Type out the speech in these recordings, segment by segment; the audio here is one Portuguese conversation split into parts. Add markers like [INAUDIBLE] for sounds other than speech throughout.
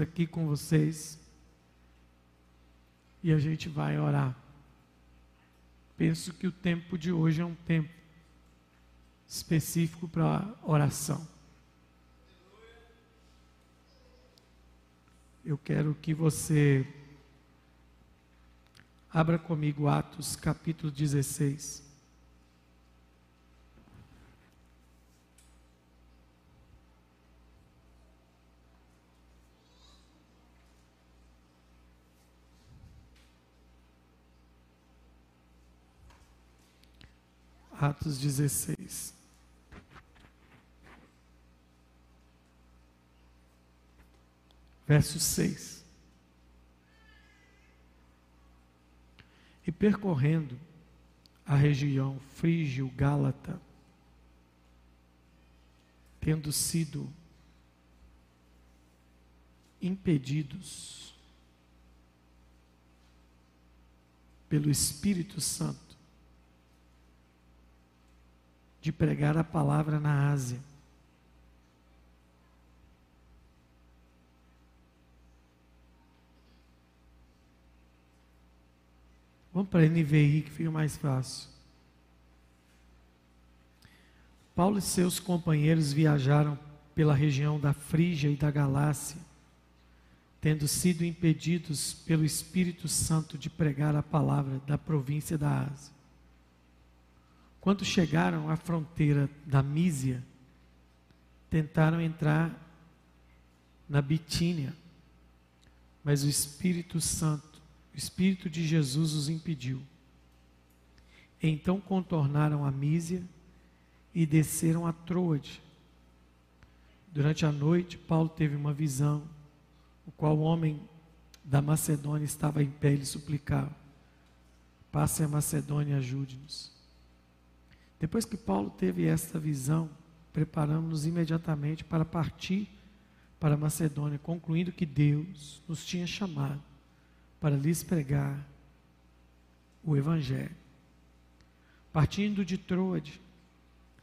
aqui com vocês e a gente vai orar. Penso que o tempo de hoje é um tempo específico para oração. Eu quero que você abra comigo Atos capítulo 16. Atos 16. Verso 6. E percorrendo a região frígio-gálata, tendo sido impedidos pelo Espírito Santo, de pregar a palavra na Ásia. Vamos para a NVI que fica mais fácil. Paulo e seus companheiros viajaram pela região da Frígia e da Galácia, tendo sido impedidos pelo Espírito Santo de pregar a palavra da província da Ásia. Quando chegaram à fronteira da Mísia, tentaram entrar na Bitínia, mas o Espírito Santo, o Espírito de Jesus os impediu. Então contornaram a Mísia e desceram a Troade. Durante a noite, Paulo teve uma visão, o qual o homem da Macedônia estava em pé e suplicava: Passe a Macedônia e ajude-nos. Depois que Paulo teve esta visão, preparamos-nos imediatamente para partir para Macedônia, concluindo que Deus nos tinha chamado para lhes pregar o Evangelho. Partindo de Troade,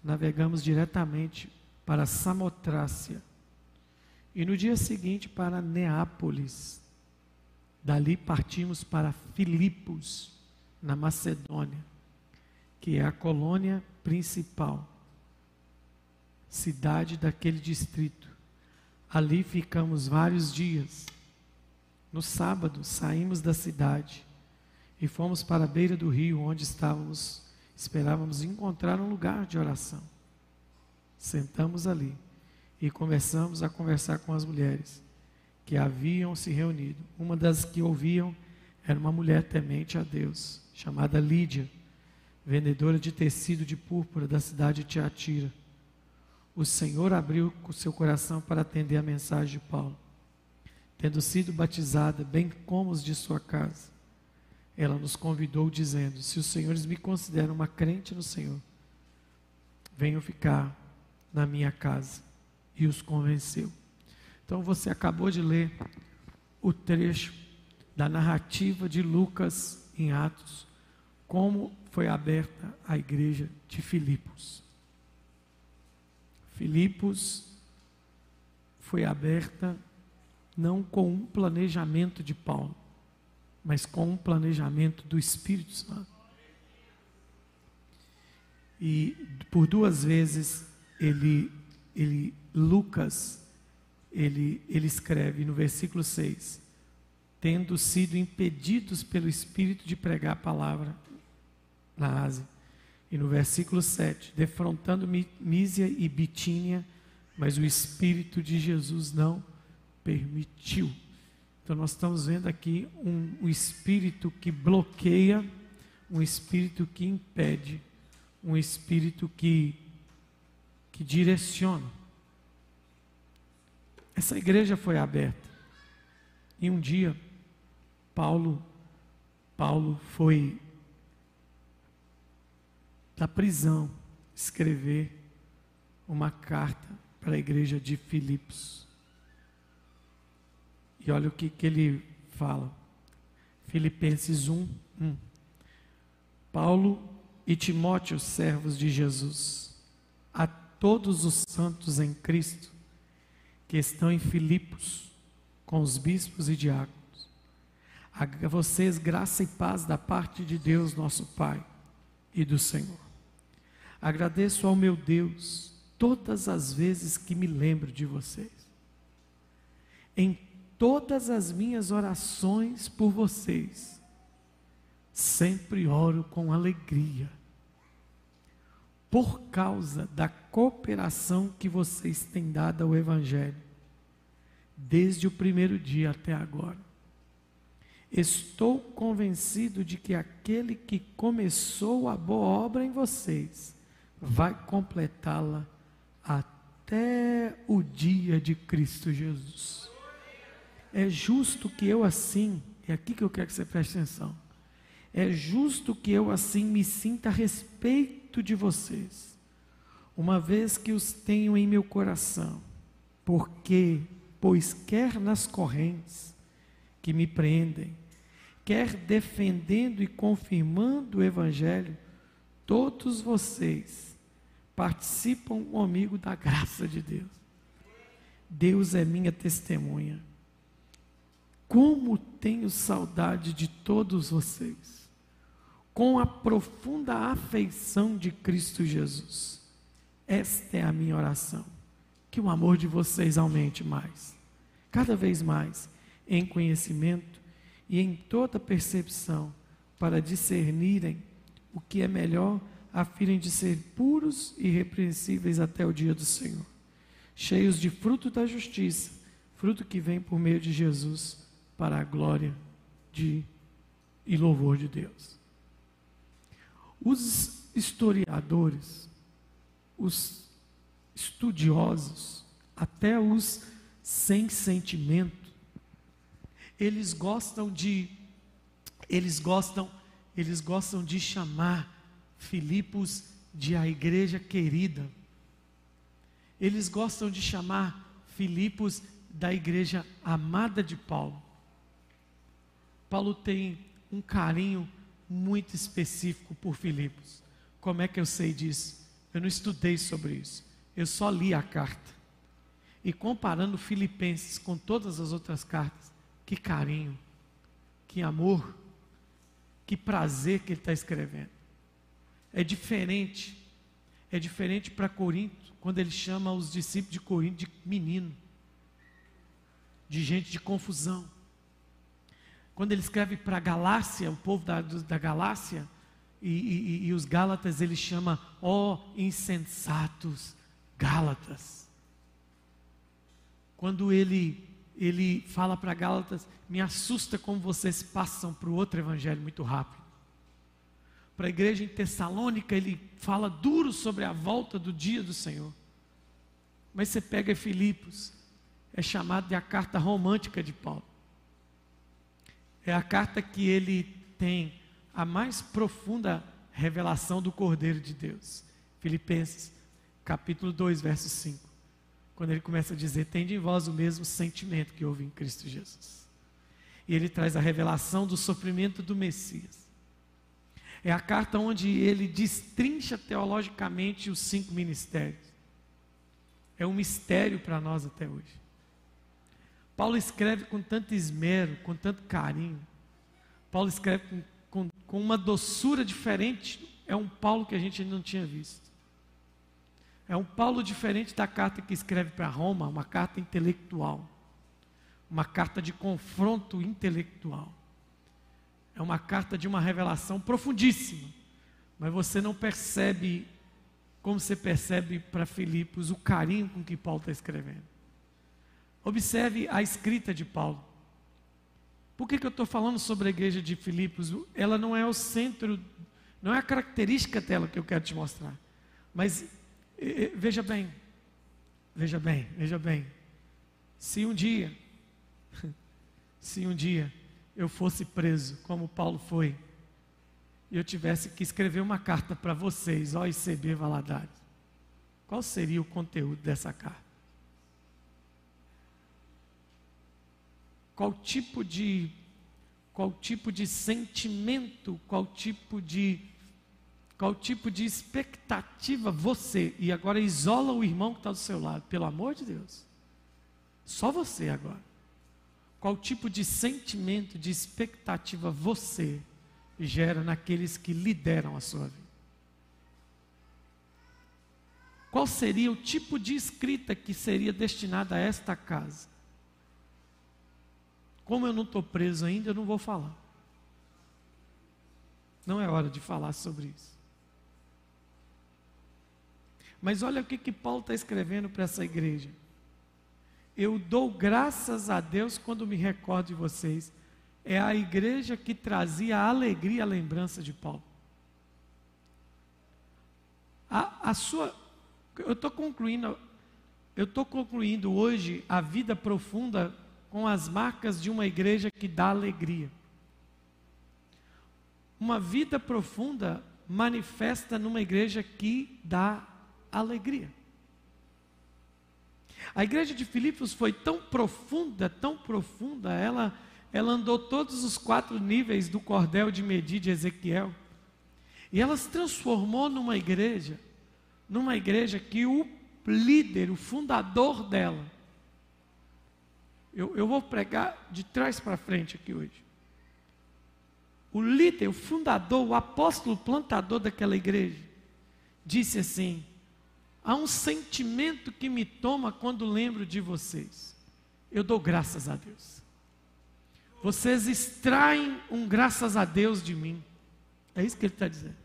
navegamos diretamente para Samotrácia e no dia seguinte para Neápolis. Dali partimos para Filipos, na Macedônia que é a colônia principal, cidade daquele distrito. Ali ficamos vários dias. No sábado saímos da cidade e fomos para a beira do rio onde estávamos, esperávamos encontrar um lugar de oração. Sentamos ali e começamos a conversar com as mulheres que haviam se reunido. Uma das que ouviam era uma mulher temente a Deus, chamada Lídia vendedora de tecido de púrpura da cidade de Tiatira. O Senhor abriu o seu coração para atender a mensagem de Paulo. Tendo sido batizada, bem como os de sua casa, ela nos convidou, dizendo: Se os senhores me consideram uma crente no Senhor, venham ficar na minha casa. E os convenceu. Então você acabou de ler o trecho da narrativa de Lucas em Atos, como foi aberta a igreja de Filipos. Filipos foi aberta não com um planejamento de Paulo, mas com um planejamento do Espírito Santo. E por duas vezes ele, ele Lucas, ele, ele escreve no versículo 6, tendo sido impedidos pelo Espírito de pregar a palavra na Ásia. E no versículo 7, defrontando Mísia e Bitínia, mas o Espírito de Jesus não permitiu. Então nós estamos vendo aqui um, um espírito que bloqueia, um espírito que impede, um espírito que, que direciona. Essa igreja foi aberta. E um dia Paulo Paulo foi da prisão, escrever uma carta para a igreja de Filipos. E olha o que, que ele fala. Filipenses 1, 1. Paulo e Timóteo, servos de Jesus, a todos os santos em Cristo que estão em Filipos, com os bispos e diáconos. A vocês graça e paz da parte de Deus, nosso Pai, e do Senhor. Agradeço ao meu Deus todas as vezes que me lembro de vocês. Em todas as minhas orações por vocês, sempre oro com alegria, por causa da cooperação que vocês têm dado ao Evangelho, desde o primeiro dia até agora. Estou convencido de que aquele que começou a boa obra em vocês vai completá-la até o dia de Cristo Jesus. É justo que eu assim, é aqui que eu quero que você preste atenção. É justo que eu assim me sinta a respeito de vocês, uma vez que os tenho em meu coração, porque, pois quer nas correntes que me prendem, quer defendendo e confirmando o Evangelho, todos vocês participam comigo da graça de Deus. Deus é minha testemunha. Como tenho saudade de todos vocês, com a profunda afeição de Cristo Jesus. Esta é a minha oração. Que o amor de vocês aumente mais, cada vez mais, em conhecimento e em toda percepção, para discernirem o que é melhor, a fim de ser puros e irrepreensíveis até o dia do Senhor, cheios de fruto da justiça, fruto que vem por meio de Jesus, para a glória de e louvor de Deus. Os historiadores, os estudiosos, até os sem sentimento, eles gostam de eles gostam eles gostam de chamar Filipos de a igreja querida. Eles gostam de chamar Filipos da igreja amada de Paulo. Paulo tem um carinho muito específico por Filipos. Como é que eu sei disso? Eu não estudei sobre isso. Eu só li a carta. E comparando Filipenses com todas as outras cartas, que carinho, que amor, que prazer que ele está escrevendo. É diferente, é diferente para Corinto, quando ele chama os discípulos de Corinto de menino, de gente de confusão. Quando ele escreve para Galácia, o povo da, da Galácia, e, e, e os Gálatas, ele chama, ó oh, insensatos Gálatas. Quando ele ele fala para Gálatas: me assusta como vocês passam para o outro evangelho muito rápido. Para a igreja em Tessalônica, ele fala duro sobre a volta do dia do Senhor. Mas você pega Filipos, é chamado de a carta romântica de Paulo. É a carta que ele tem a mais profunda revelação do Cordeiro de Deus. Filipenses, capítulo 2, verso 5 quando ele começa a dizer: Tende em vós o mesmo sentimento que houve em Cristo Jesus. E ele traz a revelação do sofrimento do Messias. É a carta onde ele destrincha teologicamente os cinco ministérios. É um mistério para nós até hoje. Paulo escreve com tanto esmero, com tanto carinho. Paulo escreve com, com, com uma doçura diferente. É um Paulo que a gente não tinha visto. É um Paulo diferente da carta que escreve para Roma, uma carta intelectual, uma carta de confronto intelectual. É uma carta de uma revelação profundíssima, mas você não percebe, como você percebe para Filipos, o carinho com que Paulo está escrevendo. Observe a escrita de Paulo. Por que, que eu estou falando sobre a igreja de Filipos? Ela não é o centro, não é a característica dela que eu quero te mostrar. Mas Veja bem, veja bem, veja bem. Se um dia, [LAUGHS] se um dia eu fosse preso, como Paulo foi, e eu tivesse que escrever uma carta para vocês, ó ICB Valadares, qual seria o conteúdo dessa carta? Qual tipo de qual tipo de sentimento, qual tipo de qual tipo de expectativa você, e agora isola o irmão que está do seu lado, pelo amor de Deus. Só você agora. qual tipo de sentimento, de expectativa você gera naqueles que lideram a sua vida. Qual seria o tipo de escrita que seria destinada a esta casa? Como eu não estou preso ainda, eu não vou falar. Não é hora de falar sobre isso. Mas olha o que, que Paulo está escrevendo para essa igreja. Eu dou graças a Deus quando me recordo de vocês. É a igreja que trazia a alegria, a lembrança de Paulo. A, a sua, eu estou concluindo, eu estou concluindo hoje a vida profunda com as marcas de uma igreja que dá alegria. Uma vida profunda manifesta numa igreja que dá alegria. A igreja de Filipos foi tão profunda, tão profunda, ela, ela andou todos os quatro níveis do cordel de medir de Ezequiel. E ela se transformou numa igreja, numa igreja que o líder, o fundador dela, eu, eu vou pregar de trás para frente aqui hoje. O líder, o fundador, o apóstolo plantador daquela igreja, disse assim: Há um sentimento que me toma quando lembro de vocês. Eu dou graças a Deus. Vocês extraem um graças a Deus de mim. É isso que ele está dizendo.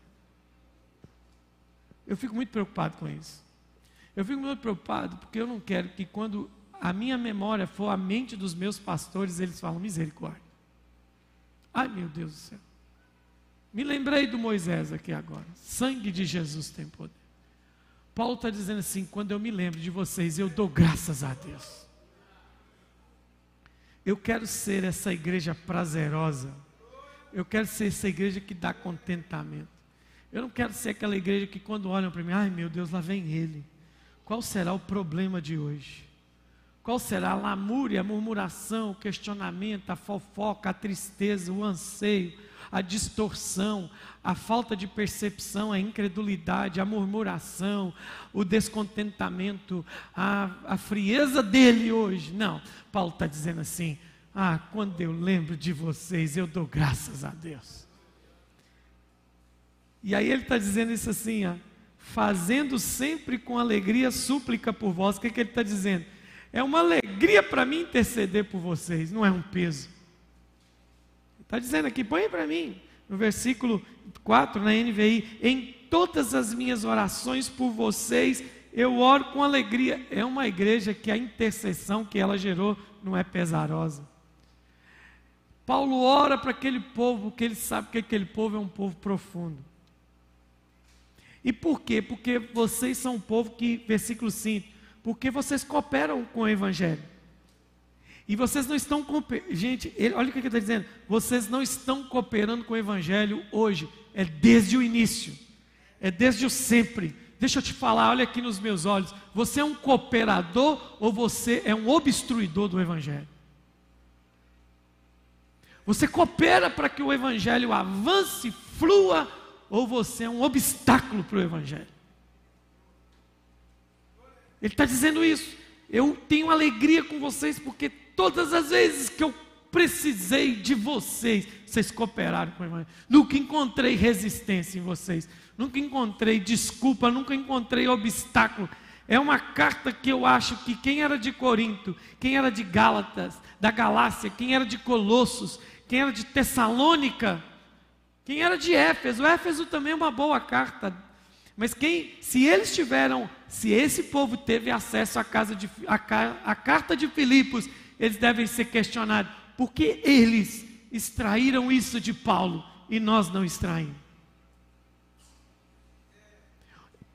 Eu fico muito preocupado com isso. Eu fico muito preocupado porque eu não quero que quando a minha memória for a mente dos meus pastores, eles falam misericórdia. Ai meu Deus do céu. Me lembrei do Moisés aqui agora. Sangue de Jesus tem poder. Paulo está dizendo assim: quando eu me lembro de vocês, eu dou graças a Deus. Eu quero ser essa igreja prazerosa. Eu quero ser essa igreja que dá contentamento. Eu não quero ser aquela igreja que quando olham para mim, ai meu Deus, lá vem ele. Qual será o problema de hoje? Qual será a lamúria, a murmuração, o questionamento, a fofoca, a tristeza, o anseio, a distorção, a falta de percepção, a incredulidade, a murmuração, o descontentamento, a, a frieza dele hoje. Não, Paulo está dizendo assim: ah, quando eu lembro de vocês, eu dou graças a Deus. E aí ele está dizendo isso assim, ó, fazendo sempre com alegria súplica por vós. O que, que ele está dizendo? É uma alegria para mim interceder por vocês, não é um peso. Está dizendo aqui, põe para mim, no versículo 4 na NVI: Em todas as minhas orações por vocês, eu oro com alegria. É uma igreja que a intercessão que ela gerou não é pesarosa. Paulo ora para aquele povo, porque ele sabe que aquele povo é um povo profundo. E por quê? Porque vocês são um povo que, versículo 5, porque vocês cooperam com o Evangelho. E vocês não estão, gente, ele, olha o que ele está dizendo, vocês não estão cooperando com o Evangelho hoje, é desde o início, é desde o sempre. Deixa eu te falar, olha aqui nos meus olhos, você é um cooperador ou você é um obstruidor do Evangelho? Você coopera para que o Evangelho avance, flua, ou você é um obstáculo para o Evangelho? Ele está dizendo isso. Eu tenho alegria com vocês porque Todas as vezes que eu precisei de vocês, vocês cooperaram com o Evangelho. Nunca encontrei resistência em vocês, nunca encontrei desculpa, nunca encontrei obstáculo. É uma carta que eu acho que quem era de Corinto, quem era de Gálatas, da Galácia, quem era de Colossos, quem era de Tessalônica, quem era de Éfeso, Éfeso também é uma boa carta. Mas quem, se eles tiveram, se esse povo teve acesso à casa de, à, à carta de Filipos eles devem ser questionados. Por que eles extraíram isso de Paulo e nós não extraímos?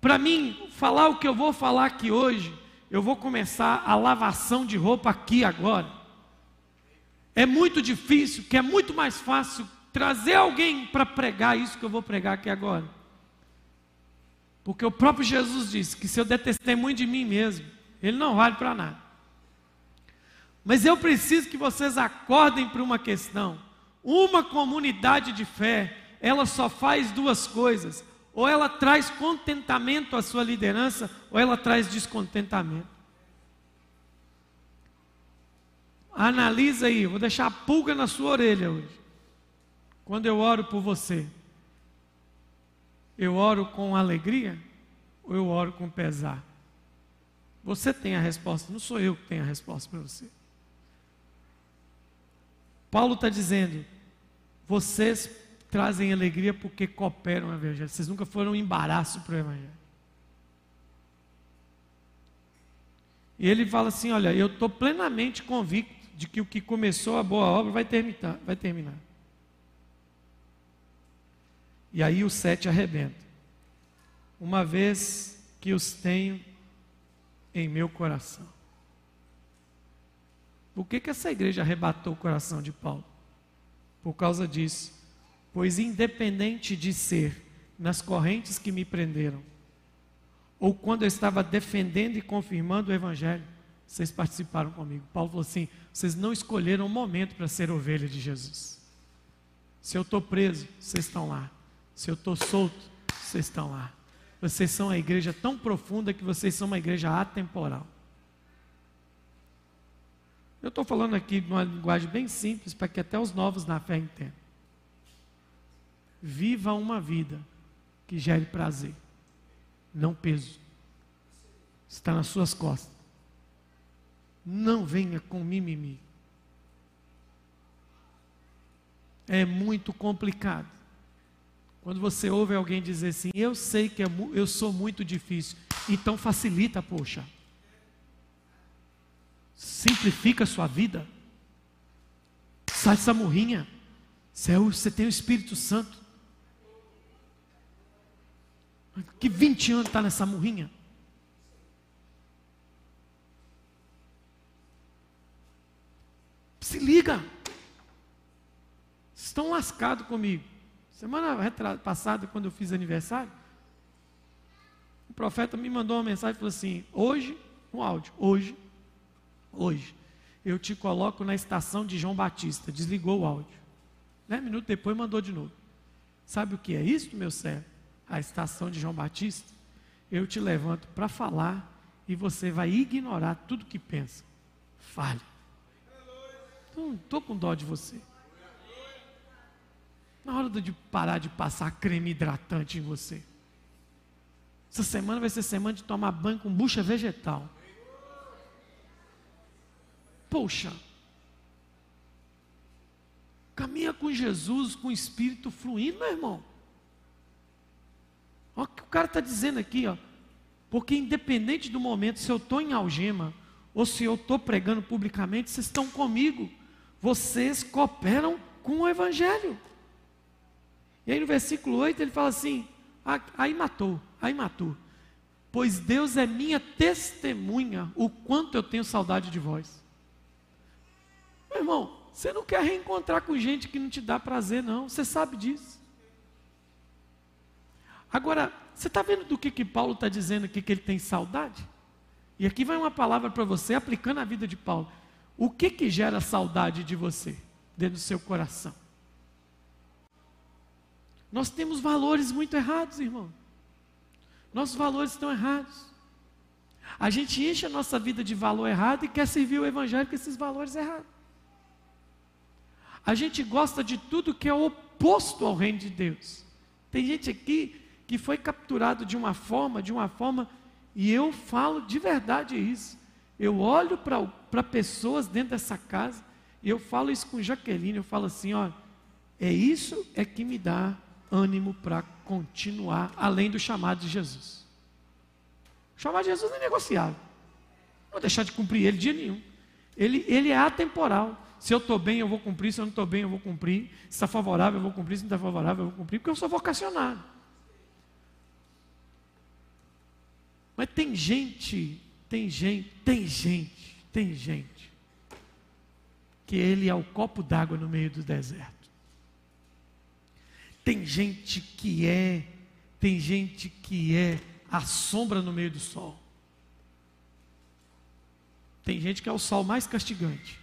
Para mim, falar o que eu vou falar aqui hoje, eu vou começar a lavação de roupa aqui agora. É muito difícil, que é muito mais fácil trazer alguém para pregar isso que eu vou pregar aqui agora. Porque o próprio Jesus disse que se eu der testemunho de mim mesmo, ele não vale para nada. Mas eu preciso que vocês acordem para uma questão. Uma comunidade de fé, ela só faz duas coisas: ou ela traz contentamento à sua liderança, ou ela traz descontentamento. Analisa aí, vou deixar a pulga na sua orelha hoje. Quando eu oro por você, eu oro com alegria ou eu oro com pesar? Você tem a resposta, não sou eu que tenho a resposta para você. Paulo está dizendo: vocês trazem alegria porque cooperam o Evangelho. Vocês nunca foram um embaraço para o Evangelho. E ele fala assim: Olha, eu estou plenamente convicto de que o que começou a boa obra vai terminar. Vai terminar. E aí o sete arrebenta. Uma vez que os tenho em meu coração. Por que, que essa igreja arrebatou o coração de Paulo? Por causa disso. Pois, independente de ser nas correntes que me prenderam, ou quando eu estava defendendo e confirmando o Evangelho, vocês participaram comigo. Paulo falou assim: vocês não escolheram o momento para ser ovelha de Jesus. Se eu estou preso, vocês estão lá. Se eu estou solto, vocês estão lá. Vocês são a igreja tão profunda que vocês são uma igreja atemporal. Eu estou falando aqui de uma linguagem bem simples para que até os novos na fé entendam. Viva uma vida que gere prazer, não peso. Está nas suas costas. Não venha com mimimi. É muito complicado. Quando você ouve alguém dizer assim, eu sei que é, eu sou muito difícil, então facilita, poxa. Simplifica a sua vida. Sai dessa morrinha. Você tem o Espírito Santo. Que 20 anos está nessa morrinha. Se liga. Estão lascados comigo. Semana passada, quando eu fiz aniversário, o profeta me mandou uma mensagem e falou assim: hoje, um áudio, hoje, hoje, eu te coloco na estação de João Batista. Desligou o áudio. Dez minutos depois mandou de novo. Sabe o que é isso, meu servo? A estação de João Batista. Eu te levanto para falar e você vai ignorar tudo que pensa. Fale. Não estou com dó de você. Na hora de parar de passar creme hidratante em você. Essa semana vai ser semana de tomar banho com bucha vegetal. Poxa. Caminha com Jesus, com o Espírito fluindo, meu irmão. Olha o que o cara está dizendo aqui, ó. Porque independente do momento, se eu estou em algema, ou se eu estou pregando publicamente, vocês estão comigo. Vocês cooperam com o Evangelho. E aí no versículo 8 ele fala assim: aí matou, aí matou. Pois Deus é minha testemunha, o quanto eu tenho saudade de vós. Meu irmão, você não quer reencontrar com gente que não te dá prazer, não, você sabe disso. Agora, você está vendo do que, que Paulo está dizendo aqui que ele tem saudade? E aqui vai uma palavra para você, aplicando a vida de Paulo. O que que gera saudade de você dentro do seu coração? Nós temos valores muito errados, irmão. Nossos valores estão errados. A gente enche a nossa vida de valor errado e quer servir o Evangelho com esses valores errados. A gente gosta de tudo que é oposto ao reino de Deus. Tem gente aqui que foi capturado de uma forma, de uma forma, e eu falo de verdade isso. Eu olho para pessoas dentro dessa casa, e eu falo isso com Jaqueline, eu falo assim, ó, é isso é que me dá ânimo para continuar além do chamado de Jesus. O chamado de Jesus é negociável. Não vou deixar de cumprir ele dia nenhum. Ele, ele é atemporal. Se eu estou bem, eu vou cumprir. Se eu não estou bem, eu vou cumprir. Se está favorável, eu vou cumprir. Se não está favorável, eu vou cumprir. Porque eu sou vocacionado. Mas tem gente, tem gente, tem gente, tem gente, que ele é o copo d'água no meio do deserto. Tem gente que é, tem gente que é a sombra no meio do sol. Tem gente que é o sol mais castigante.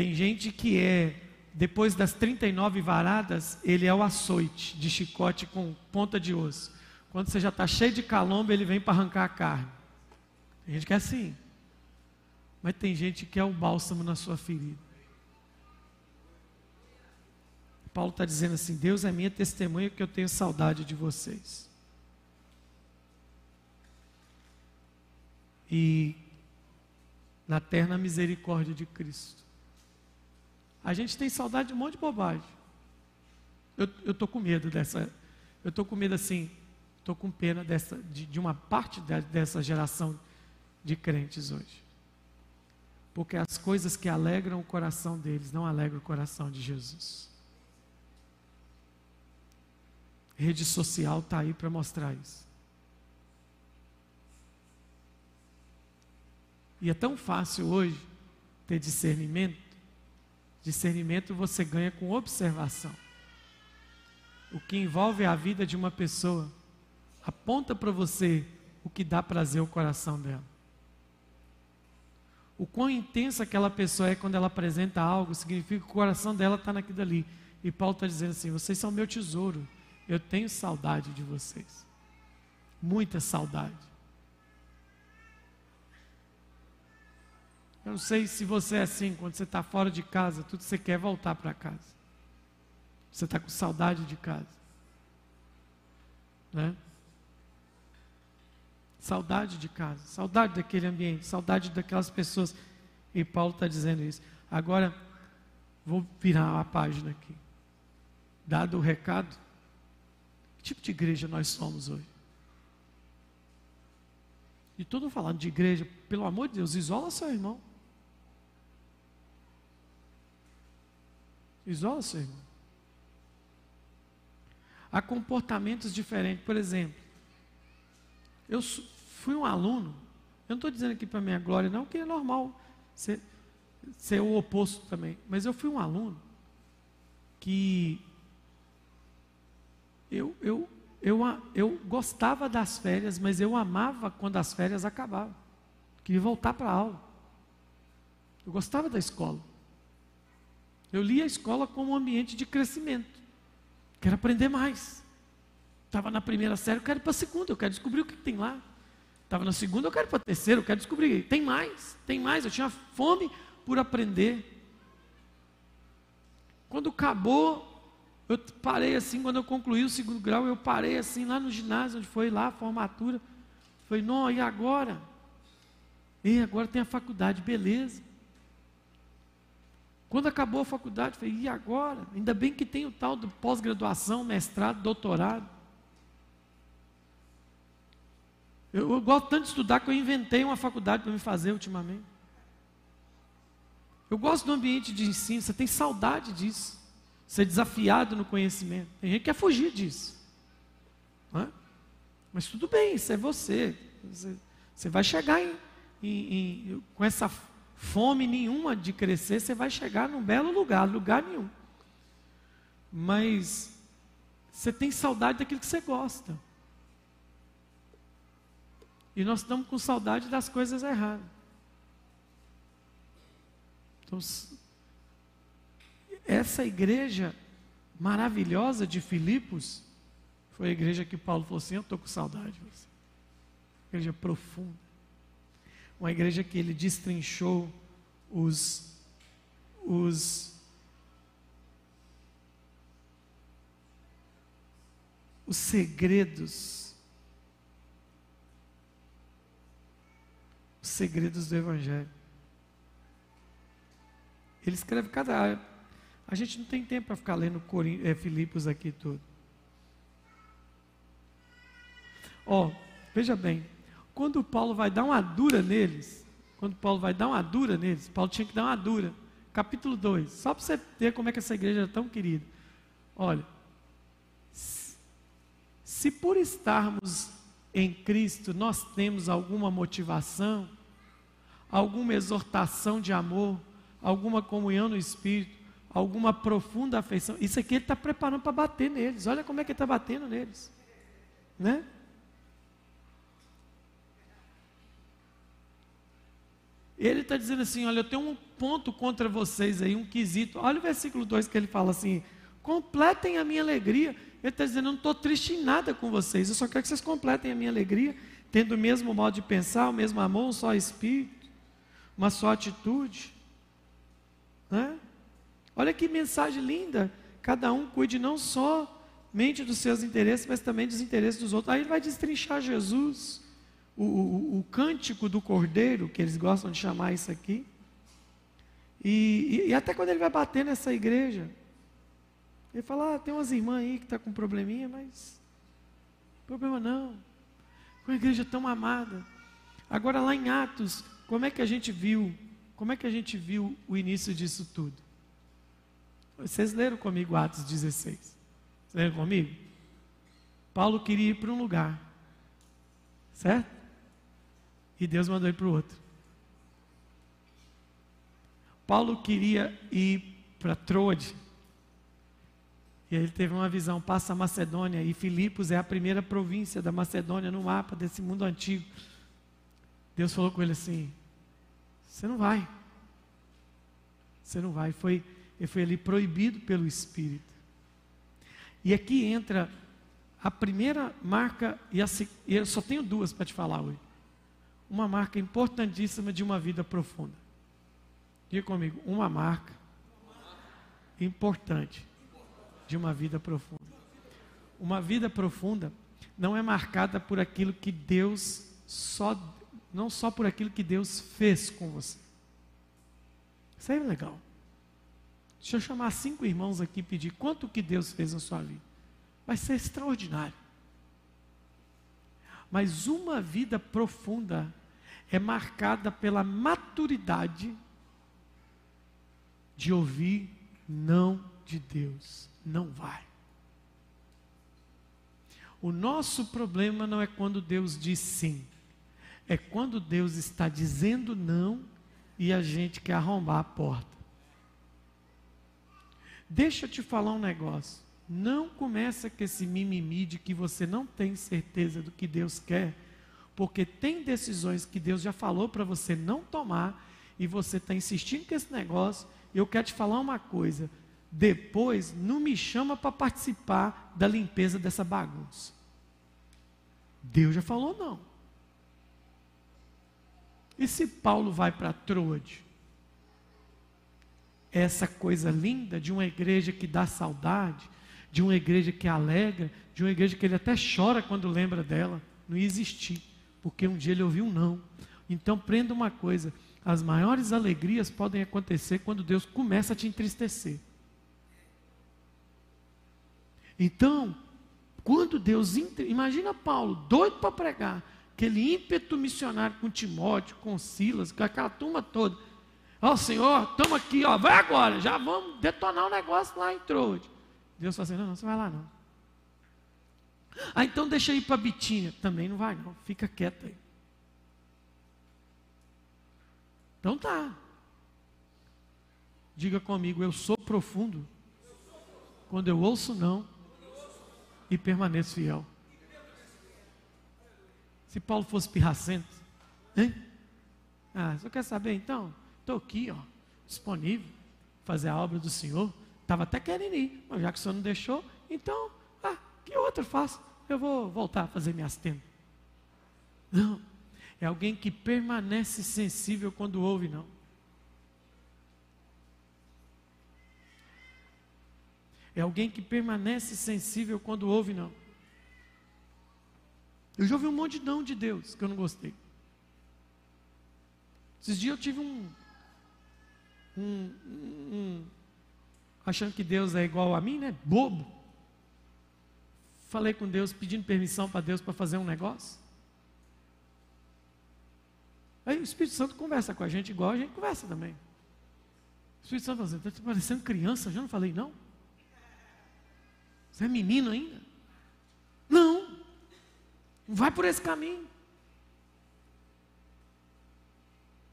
Tem gente que é, depois das 39 varadas, ele é o açoite de chicote com ponta de osso. Quando você já está cheio de calombo, ele vem para arrancar a carne. Tem gente que é assim. Mas tem gente que é o bálsamo na sua ferida. Paulo está dizendo assim: Deus é minha testemunha que eu tenho saudade de vocês. E na terna misericórdia de Cristo. A gente tem saudade de um monte de bobagem. Eu estou com medo dessa. Eu estou com medo assim. Estou com pena dessa, de, de uma parte de, dessa geração de crentes hoje. Porque as coisas que alegram o coração deles não alegram o coração de Jesus. Rede social está aí para mostrar isso. E é tão fácil hoje ter discernimento. Discernimento você ganha com observação. O que envolve a vida de uma pessoa aponta para você o que dá prazer ao coração dela. O quão intensa aquela pessoa é quando ela apresenta algo, significa que o coração dela está naquilo ali. E Paulo está dizendo assim: vocês são meu tesouro. Eu tenho saudade de vocês. Muita saudade. Eu não sei se você é assim, quando você está fora de casa, tudo você quer é voltar para casa. Você está com saudade de casa. Né? Saudade de casa, saudade daquele ambiente, saudade daquelas pessoas. E Paulo está dizendo isso. Agora, vou virar a página aqui. Dado o recado, que tipo de igreja nós somos hoje? E todo falando de igreja, pelo amor de Deus, isola seu irmão. Isola seu irmão. Há comportamentos diferentes. Por exemplo, eu fui um aluno, eu não estou dizendo aqui para minha glória, não, que é normal ser, ser o oposto também. Mas eu fui um aluno que eu, eu, eu, eu gostava das férias, mas eu amava quando as férias acabavam. Queria voltar para a aula. Eu gostava da escola. Eu lia a escola como um ambiente de crescimento. Quero aprender mais. Estava na primeira série, eu quero ir para a segunda, eu quero descobrir o que tem lá. Estava na segunda, eu quero ir para a terceira, eu quero descobrir. Tem mais, tem mais. Eu tinha fome por aprender. Quando acabou eu parei assim, quando eu concluí o segundo grau, eu parei assim lá no ginásio, onde foi lá a formatura. Falei, não, e agora? E agora tem a faculdade, beleza. Quando acabou a faculdade, falei, e agora? Ainda bem que tem o tal do pós-graduação, mestrado, doutorado. Eu, eu, gosto tanto de estudar que eu inventei uma faculdade para me fazer ultimamente. Eu gosto do ambiente de ensino, você tem saudade disso ser desafiado no conhecimento. Tem gente que quer fugir disso. É? Mas tudo bem, isso é você. Você, você vai chegar em, em, em, com essa fome nenhuma de crescer, você vai chegar num belo lugar, lugar nenhum. Mas você tem saudade daquilo que você gosta. E nós estamos com saudade das coisas erradas. Então, essa igreja maravilhosa de Filipos foi a igreja que Paulo falou assim: Eu estou com saudade de você. Igreja profunda. Uma igreja que ele destrinchou os, os, os segredos, os segredos do Evangelho. Ele escreve cada a gente não tem tempo para ficar lendo é, Filipos aqui tudo. Ó, oh, veja bem, quando Paulo vai dar uma dura neles, quando Paulo vai dar uma dura neles, Paulo tinha que dar uma dura. Capítulo 2, só para você ver como é que essa igreja é tão querida. Olha, se por estarmos em Cristo nós temos alguma motivação, alguma exortação de amor, alguma comunhão no Espírito, alguma profunda afeição. Isso aqui ele está preparando para bater neles. Olha como é que ele está batendo neles. Né? Ele está dizendo assim: olha, eu tenho um ponto contra vocês aí, um quesito. Olha o versículo 2 que ele fala assim: completem a minha alegria. Ele está dizendo: eu não estou triste em nada com vocês, eu só quero que vocês completem a minha alegria, tendo o mesmo modo de pensar, o mesmo amor, um só espírito uma só atitude. Né? Olha que mensagem linda. Cada um cuide não só mente dos seus interesses, mas também dos interesses dos outros. Aí ele vai destrinchar Jesus, o, o, cântico do cordeiro, que eles gostam de chamar isso aqui. E, e, e até quando ele vai bater nessa igreja, ele fala: ah, tem umas irmãs aí que estão tá com probleminha, mas problema não. Uma igreja tão amada. Agora lá em Atos, como é que a gente viu? Como é que a gente viu o início disso tudo? Vocês leram comigo Atos 16? Vocês leram comigo? Paulo queria ir para um lugar, certo? E Deus mandou ir para o outro. Paulo queria ir para Troade. E ele teve uma visão, passa a Macedônia, e Filipos é a primeira província da Macedônia no mapa desse mundo antigo. Deus falou com ele assim: Você não vai. Você não vai. Foi, ele foi ali proibido pelo Espírito. E aqui entra a primeira marca, e, a, e eu só tenho duas para te falar hoje. Uma marca importantíssima de uma vida profunda. Diga comigo, uma marca importante de uma vida profunda. Uma vida profunda não é marcada por aquilo que Deus só não só por aquilo que Deus fez com você. Isso aí é legal. Deixa eu chamar cinco irmãos aqui e pedir quanto que Deus fez na sua vida. Vai ser extraordinário. Mas uma vida profunda é marcada pela maturidade de ouvir não de Deus não vai. O nosso problema não é quando Deus diz sim, é quando Deus está dizendo não e a gente quer arrombar a porta. Deixa eu te falar um negócio. Não começa com esse mimimi de que você não tem certeza do que Deus quer, porque tem decisões que Deus já falou para você não tomar e você está insistindo com esse negócio. Eu quero te falar uma coisa: depois não me chama para participar da limpeza dessa bagunça. Deus já falou não. E se Paulo vai para Troade? Essa coisa linda de uma igreja que dá saudade, de uma igreja que alegra, de uma igreja que ele até chora quando lembra dela, não ia existir, porque um dia ele ouviu um não. Então prenda uma coisa: as maiores alegrias podem acontecer quando Deus começa a te entristecer. Então, quando Deus. Imagina Paulo, doido para pregar, aquele ímpeto missionário com Timóteo, com Silas, com aquela turma toda. Ó oh, Senhor, estamos aqui, ó, vai agora, já vamos detonar o um negócio lá em Troade. Deus fala assim: não, não, você vai lá não. Ah, então deixa ir para Bitinha. Também não vai, não, fica quieto aí. Então tá. Diga comigo, eu sou profundo. Quando eu ouço não, e permaneço fiel. Se Paulo fosse pirracento, hein? Ah, você quer saber então? Estou aqui, ó, disponível, fazer a obra do Senhor. Estava até querendo ir, mas já que o Senhor não deixou, então, ah, que outro faço? Eu vou voltar a fazer minhas tendas. Não, é alguém que permanece sensível quando ouve, não. É alguém que permanece sensível quando ouve não. Eu já ouvi um monte de não de Deus que eu não gostei. Esses dias eu tive um, um, um achando que Deus é igual a mim, né? Bobo. Falei com Deus, pedindo permissão para Deus para fazer um negócio. Aí o Espírito Santo conversa com a gente igual a gente conversa também. O Espírito Santo fala assim, está parecendo criança, já não falei não? Você é menino ainda? Não. Não vai por esse caminho.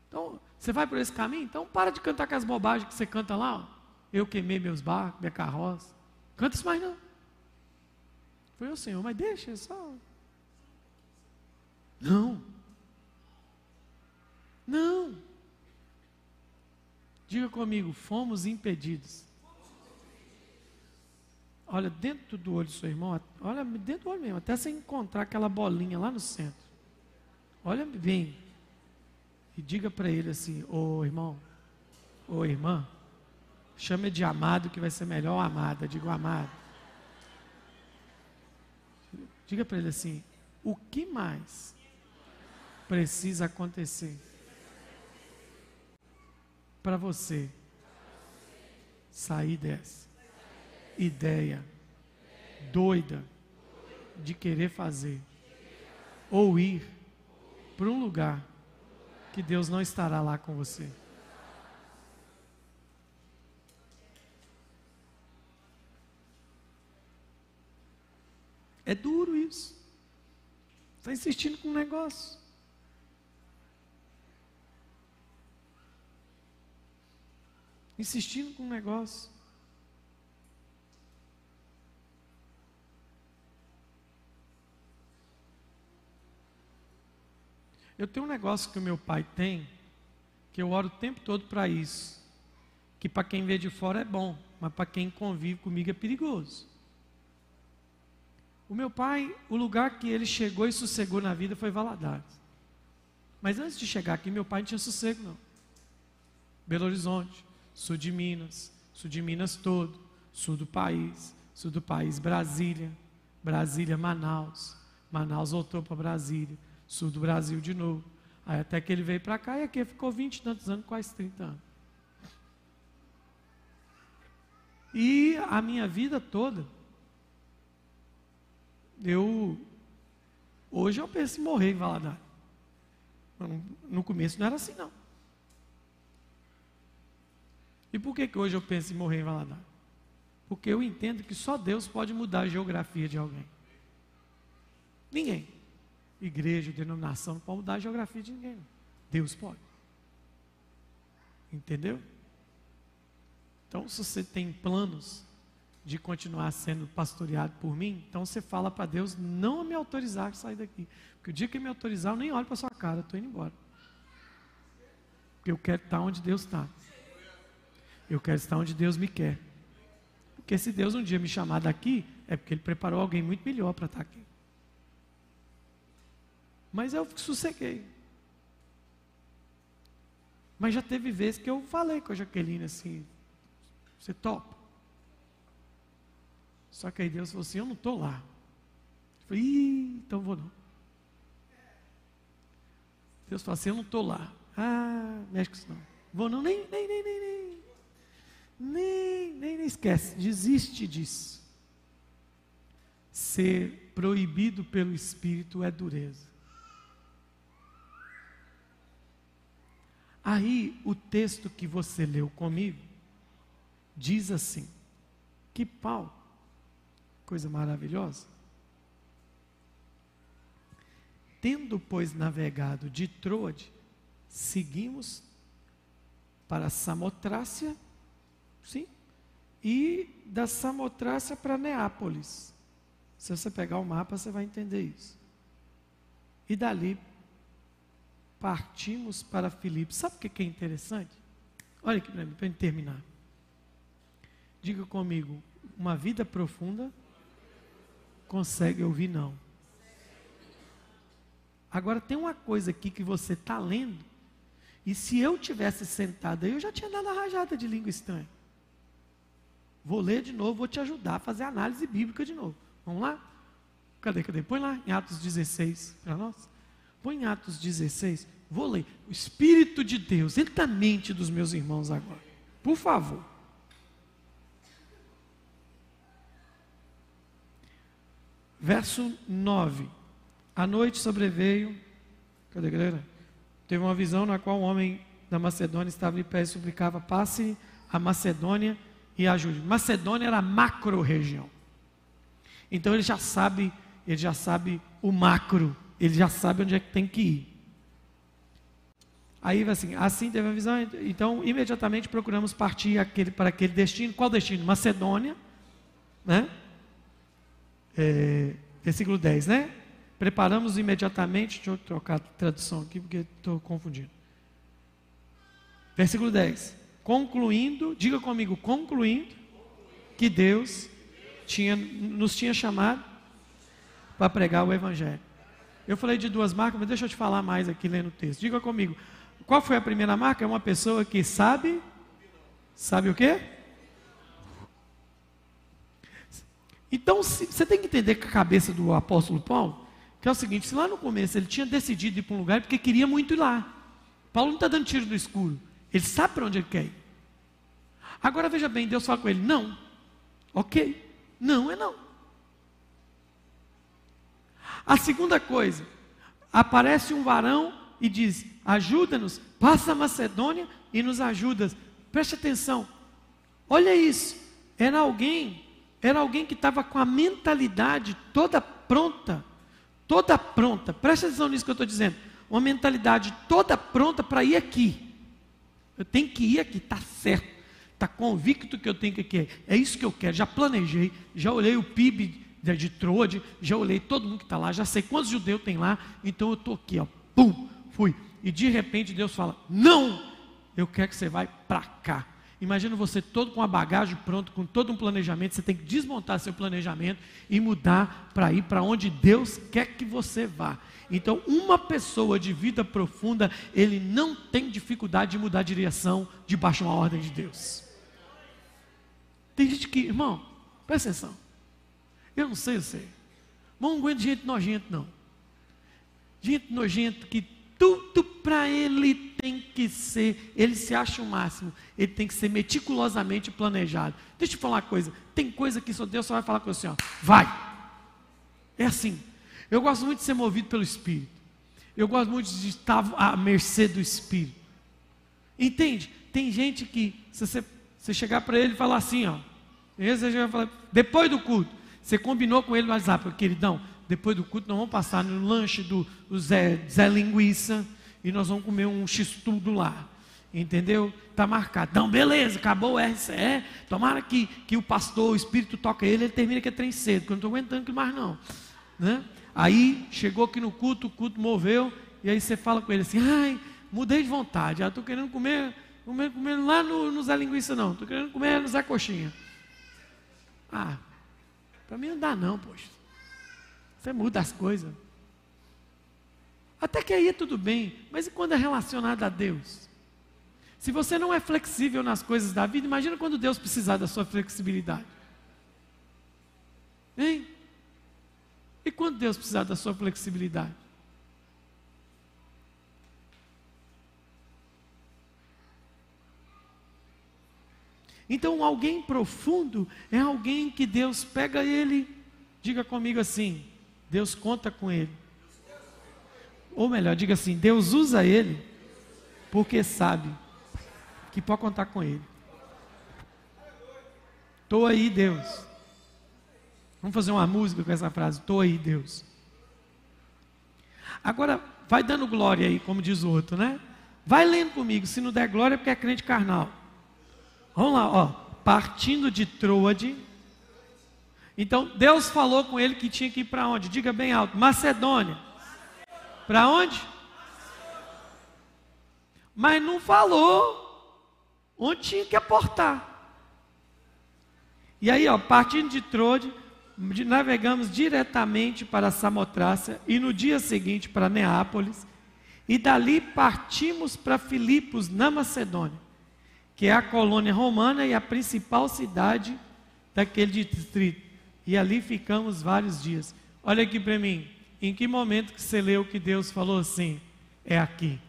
Então, você vai por esse caminho? Então para de cantar com as bobagens que você canta lá. Ó. Eu queimei meus barcos, minha carroça. Canta isso mais não. Foi o Senhor, mas deixa, só. Não. Não. Diga comigo, fomos impedidos olha dentro do olho do seu irmão, olha dentro do olho mesmo, até você encontrar aquela bolinha lá no centro. Olha bem. e diga para ele assim: Ô irmão, ô irmã, chame de amado que vai ser melhor amada. Digo amado. Diga para ele assim: o que mais precisa acontecer para você sair dessa ideia doida de querer fazer ou ir para um lugar que Deus não estará lá com você. É duro isso. Está insistindo com um negócio. Insistindo com um negócio. Eu tenho um negócio que o meu pai tem, que eu oro o tempo todo para isso. Que para quem vê de fora é bom, mas para quem convive comigo é perigoso. O meu pai, o lugar que ele chegou e sossegou na vida foi Valadares. Mas antes de chegar aqui, meu pai não tinha sossego, não. Belo Horizonte, sul de Minas, sul de Minas todo, sul do país, sul do país, Brasília, Brasília, Manaus. Manaus voltou para Brasília, sul do Brasil de novo. Aí até que ele veio para cá e aqui ficou 20 e tantos anos, quase 30 anos. E a minha vida toda, eu hoje eu penso em morrer em Valadares. No começo não era assim não. E por que, que hoje eu penso em morrer em Valadares? Porque eu entendo que só Deus pode mudar a geografia de alguém. Ninguém. Igreja, denominação, não pode mudar a geografia de ninguém. Deus pode. Entendeu? Então, se você tem planos de continuar sendo pastoreado por mim, então você fala para Deus não me autorizar a sair daqui. Porque o dia que me autorizar, eu nem olho para sua cara, estou indo embora. Porque eu quero estar onde Deus está. Eu quero estar onde Deus me quer. Porque se Deus um dia me chamar daqui, é porque Ele preparou alguém muito melhor para estar aqui. Mas eu sosseguei. Mas já teve vezes que eu falei com a Jaqueline assim: você topa? Só que aí Deus falou assim: Eu não estou lá. Eu falei: Ih, então vou não. Deus falou assim: Eu não estou lá. Ah, mexe com isso não. Vou não, nem, nem, nem, nem, nem. Nem, nem, nem esquece. Desiste disso. Ser proibido pelo Espírito é dureza. Aí, o texto que você leu comigo diz assim: que Paulo Coisa maravilhosa. Tendo, pois, navegado de Troade, seguimos para Samotrácia, sim, e da Samotrácia para Neápolis. Se você pegar o mapa, você vai entender isso. E dali partimos para Filipos. Sabe o que é interessante? Olha aqui para mim, para terminar. Diga comigo, uma vida profunda consegue ouvir não. Agora tem uma coisa aqui que você está lendo, e se eu tivesse sentado aí, eu já tinha dado a rajada de língua estranha. Vou ler de novo, vou te ajudar a fazer análise bíblica de novo. Vamos lá? Cadê, cadê? Põe lá em Atos 16 para nós. Põe em Atos 16. Vou ler. O Espírito de Deus, ele está mente dos meus irmãos agora. Por favor. Verso 9. A noite sobreveio. Cadê galera? Teve uma visão na qual um homem da Macedônia estava de pé e suplicava: passe a Macedônia e ajude. Macedônia era a macro-região. Então ele já sabe, ele já sabe o macro, ele já sabe onde é que tem que ir. Aí assim, assim teve a visão, então imediatamente procuramos partir aquele, para aquele destino. Qual destino? Macedônia, né? É, versículo 10, né? Preparamos imediatamente, deixa eu trocar a tradução aqui porque estou confundindo. Versículo 10. Concluindo, diga comigo, concluindo, que Deus tinha, nos tinha chamado para pregar o Evangelho. Eu falei de duas marcas, mas deixa eu te falar mais aqui lendo o texto. Diga comigo, qual foi a primeira marca? É uma pessoa que sabe, sabe o quê? Então, você tem que entender que a cabeça do apóstolo Paulo, que é o seguinte: se lá no começo ele tinha decidido ir para um lugar porque queria muito ir lá. Paulo não está dando tiro no escuro. Ele sabe para onde ele quer ir. Agora veja bem, Deus fala com ele: não. Ok. Não é não. A segunda coisa, aparece um varão e diz: ajuda-nos, passa a Macedônia e nos ajuda. Preste atenção. Olha isso. Era alguém era alguém que estava com a mentalidade toda pronta, toda pronta. Presta atenção nisso que eu estou dizendo. Uma mentalidade toda pronta para ir aqui. Eu tenho que ir aqui, está certo. Está convicto que eu tenho que ir. É isso que eu quero. Já planejei, já olhei o PIB de Troade, já olhei todo mundo que está lá, já sei quantos judeus tem lá. Então eu estou aqui, ó, pum, fui. E de repente Deus fala: Não, eu quero que você vai para cá. Imagina você todo com a bagagem pronto, com todo um planejamento, você tem que desmontar seu planejamento e mudar para ir para onde Deus quer que você vá. Então, uma pessoa de vida profunda, ele não tem dificuldade de mudar a direção debaixo de uma ordem de Deus. Tem gente que, irmão, presta atenção. Eu não sei, eu sei. Mas não aguento gente nojento, não. Gente nojento que tudo para ele tem que ser, ele se acha o máximo, ele tem que ser meticulosamente planejado. Deixa eu te falar uma coisa: tem coisa que só Deus só vai falar com você, ó, vai. É assim. Eu gosto muito de ser movido pelo Espírito. Eu gosto muito de estar à mercê do Espírito. Entende? Tem gente que, se você, você chegar para ele e falar assim, ó, falar, depois do culto, você combinou com ele no WhatsApp, queridão, depois do culto, nós vamos passar no lanche do, do Zé, Zé Linguiça e nós vamos comer um x-tudo lá. Entendeu? Está marcado. Então, beleza, acabou o RCE. Tomara que, que o pastor, o Espírito toca ele, ele termina que é trem cedo, porque eu não estou aguentando que mais não. Né? Aí chegou aqui no culto, o culto moveu, e aí você fala com ele assim, ai, mudei de vontade, estou querendo comer, comer, comer lá no, no Zé Linguiça não, estou querendo comer no Zé Coxinha. Ah, para mim não dá não, poxa. Você muda as coisas. Até que aí é tudo bem, mas e quando é relacionado a Deus? Se você não é flexível nas coisas da vida, imagina quando Deus precisar da sua flexibilidade. Hein? E quando Deus precisar da sua flexibilidade? Então, alguém profundo é alguém que Deus pega ele, diga comigo assim: Deus conta com ele. Ou melhor, diga assim: Deus usa ele porque sabe que pode contar com ele. Estou aí, Deus. Vamos fazer uma música com essa frase: Estou aí, Deus. Agora, vai dando glória aí, como diz o outro, né? Vai lendo comigo. Se não der glória, é porque é crente carnal. Vamos lá, ó. Partindo de Troade, então Deus falou com ele que tinha que ir para onde? Diga bem alto: Macedônia. Para onde? Mas não falou onde tinha que aportar. E aí, ó, partindo de Trode, navegamos diretamente para Samotrácia e no dia seguinte para Neápolis, e dali partimos para Filipos, na Macedônia, que é a colônia romana e a principal cidade daquele distrito e ali ficamos vários dias. Olha aqui para mim, em que momento que você leu que Deus falou assim? É aqui.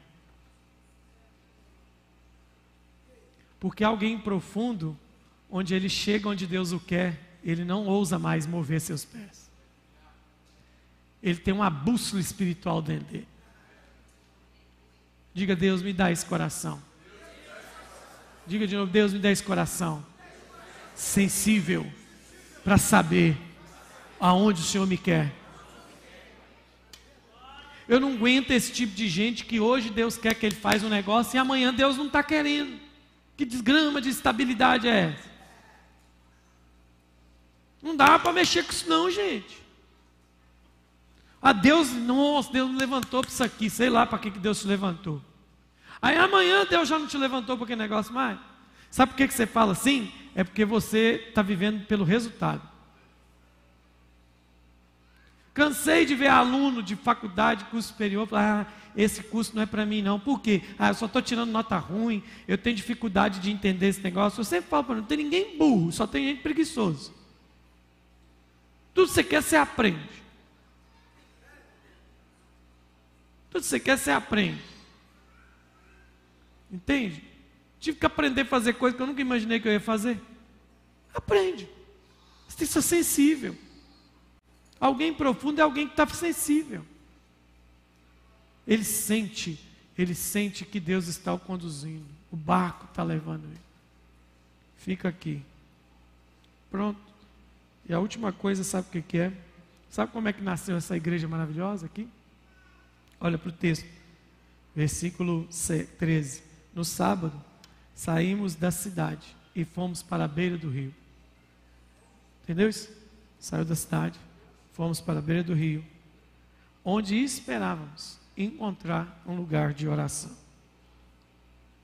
Porque alguém profundo, onde ele chega onde Deus o quer, ele não ousa mais mover seus pés. Ele tem uma bússola espiritual dentro dele. Diga, Deus, me dá esse coração. Diga de novo, Deus, me dá esse coração. Sensível para saber aonde o Senhor me quer. Eu não aguento esse tipo de gente que hoje Deus quer que ele faz um negócio e amanhã Deus não está querendo. Que desgrama de estabilidade é essa? Não dá para mexer com isso não, gente. Ah, Deus, nossa, Deus me levantou para isso aqui, sei lá para que, que Deus te levantou. Aí amanhã Deus já não te levantou para aquele negócio mais. Sabe por que, que você fala assim? É porque você está vivendo pelo resultado. Cansei de ver aluno de faculdade, curso superior, falar, ah, esse curso não é para mim não. Por quê? Ah, eu só estou tirando nota ruim, eu tenho dificuldade de entender esse negócio. Eu sempre falo para não tem ninguém burro, só tem gente preguiçoso. Tudo que você quer, você aprende. Tudo que você quer, você aprende. Entende? Tive que aprender a fazer coisas que eu nunca imaginei que eu ia fazer. Aprende. Você tem que ser sensível. Alguém profundo é alguém que está sensível. Ele sente, ele sente que Deus está o conduzindo. O barco está levando ele. Fica aqui. Pronto. E a última coisa, sabe o que é? Sabe como é que nasceu essa igreja maravilhosa aqui? Olha para o texto, versículo 13. No sábado, saímos da cidade e fomos para a beira do rio. Entendeu isso? Saiu da cidade, fomos para a beira do rio, onde esperávamos encontrar um lugar de oração.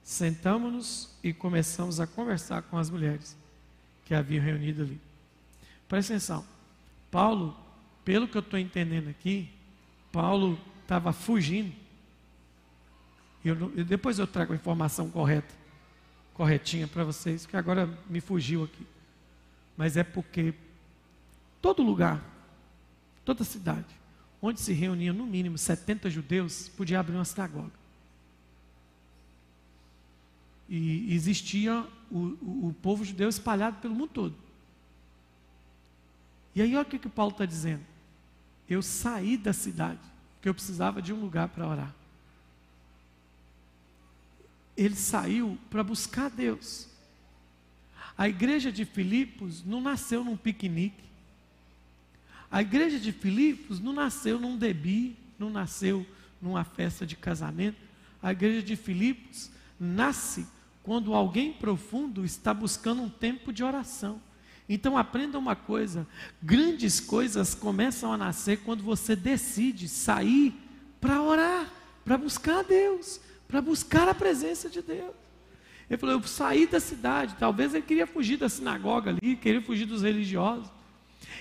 Sentamos-nos e começamos a conversar com as mulheres que haviam reunido ali. Presta atenção. Paulo, pelo que eu estou entendendo aqui, Paulo estava fugindo. Eu, depois eu trago a informação correta, corretinha para vocês, que agora me fugiu aqui. Mas é porque todo lugar, toda cidade, onde se reuniam no mínimo 70 judeus, podia abrir uma sinagoga. E existia o, o, o povo judeu espalhado pelo mundo todo. E aí olha o que, que Paulo está dizendo. Eu saí da cidade, porque eu precisava de um lugar para orar. Ele saiu para buscar Deus. A igreja de Filipos não nasceu num piquenique. A igreja de Filipos não nasceu num debi, não nasceu numa festa de casamento. A igreja de Filipos nasce quando alguém profundo está buscando um tempo de oração. Então aprenda uma coisa: grandes coisas começam a nascer quando você decide sair para orar, para buscar a Deus, para buscar a presença de Deus. Ele falou: Eu saí da cidade. Talvez ele queria fugir da sinagoga ali, queria fugir dos religiosos.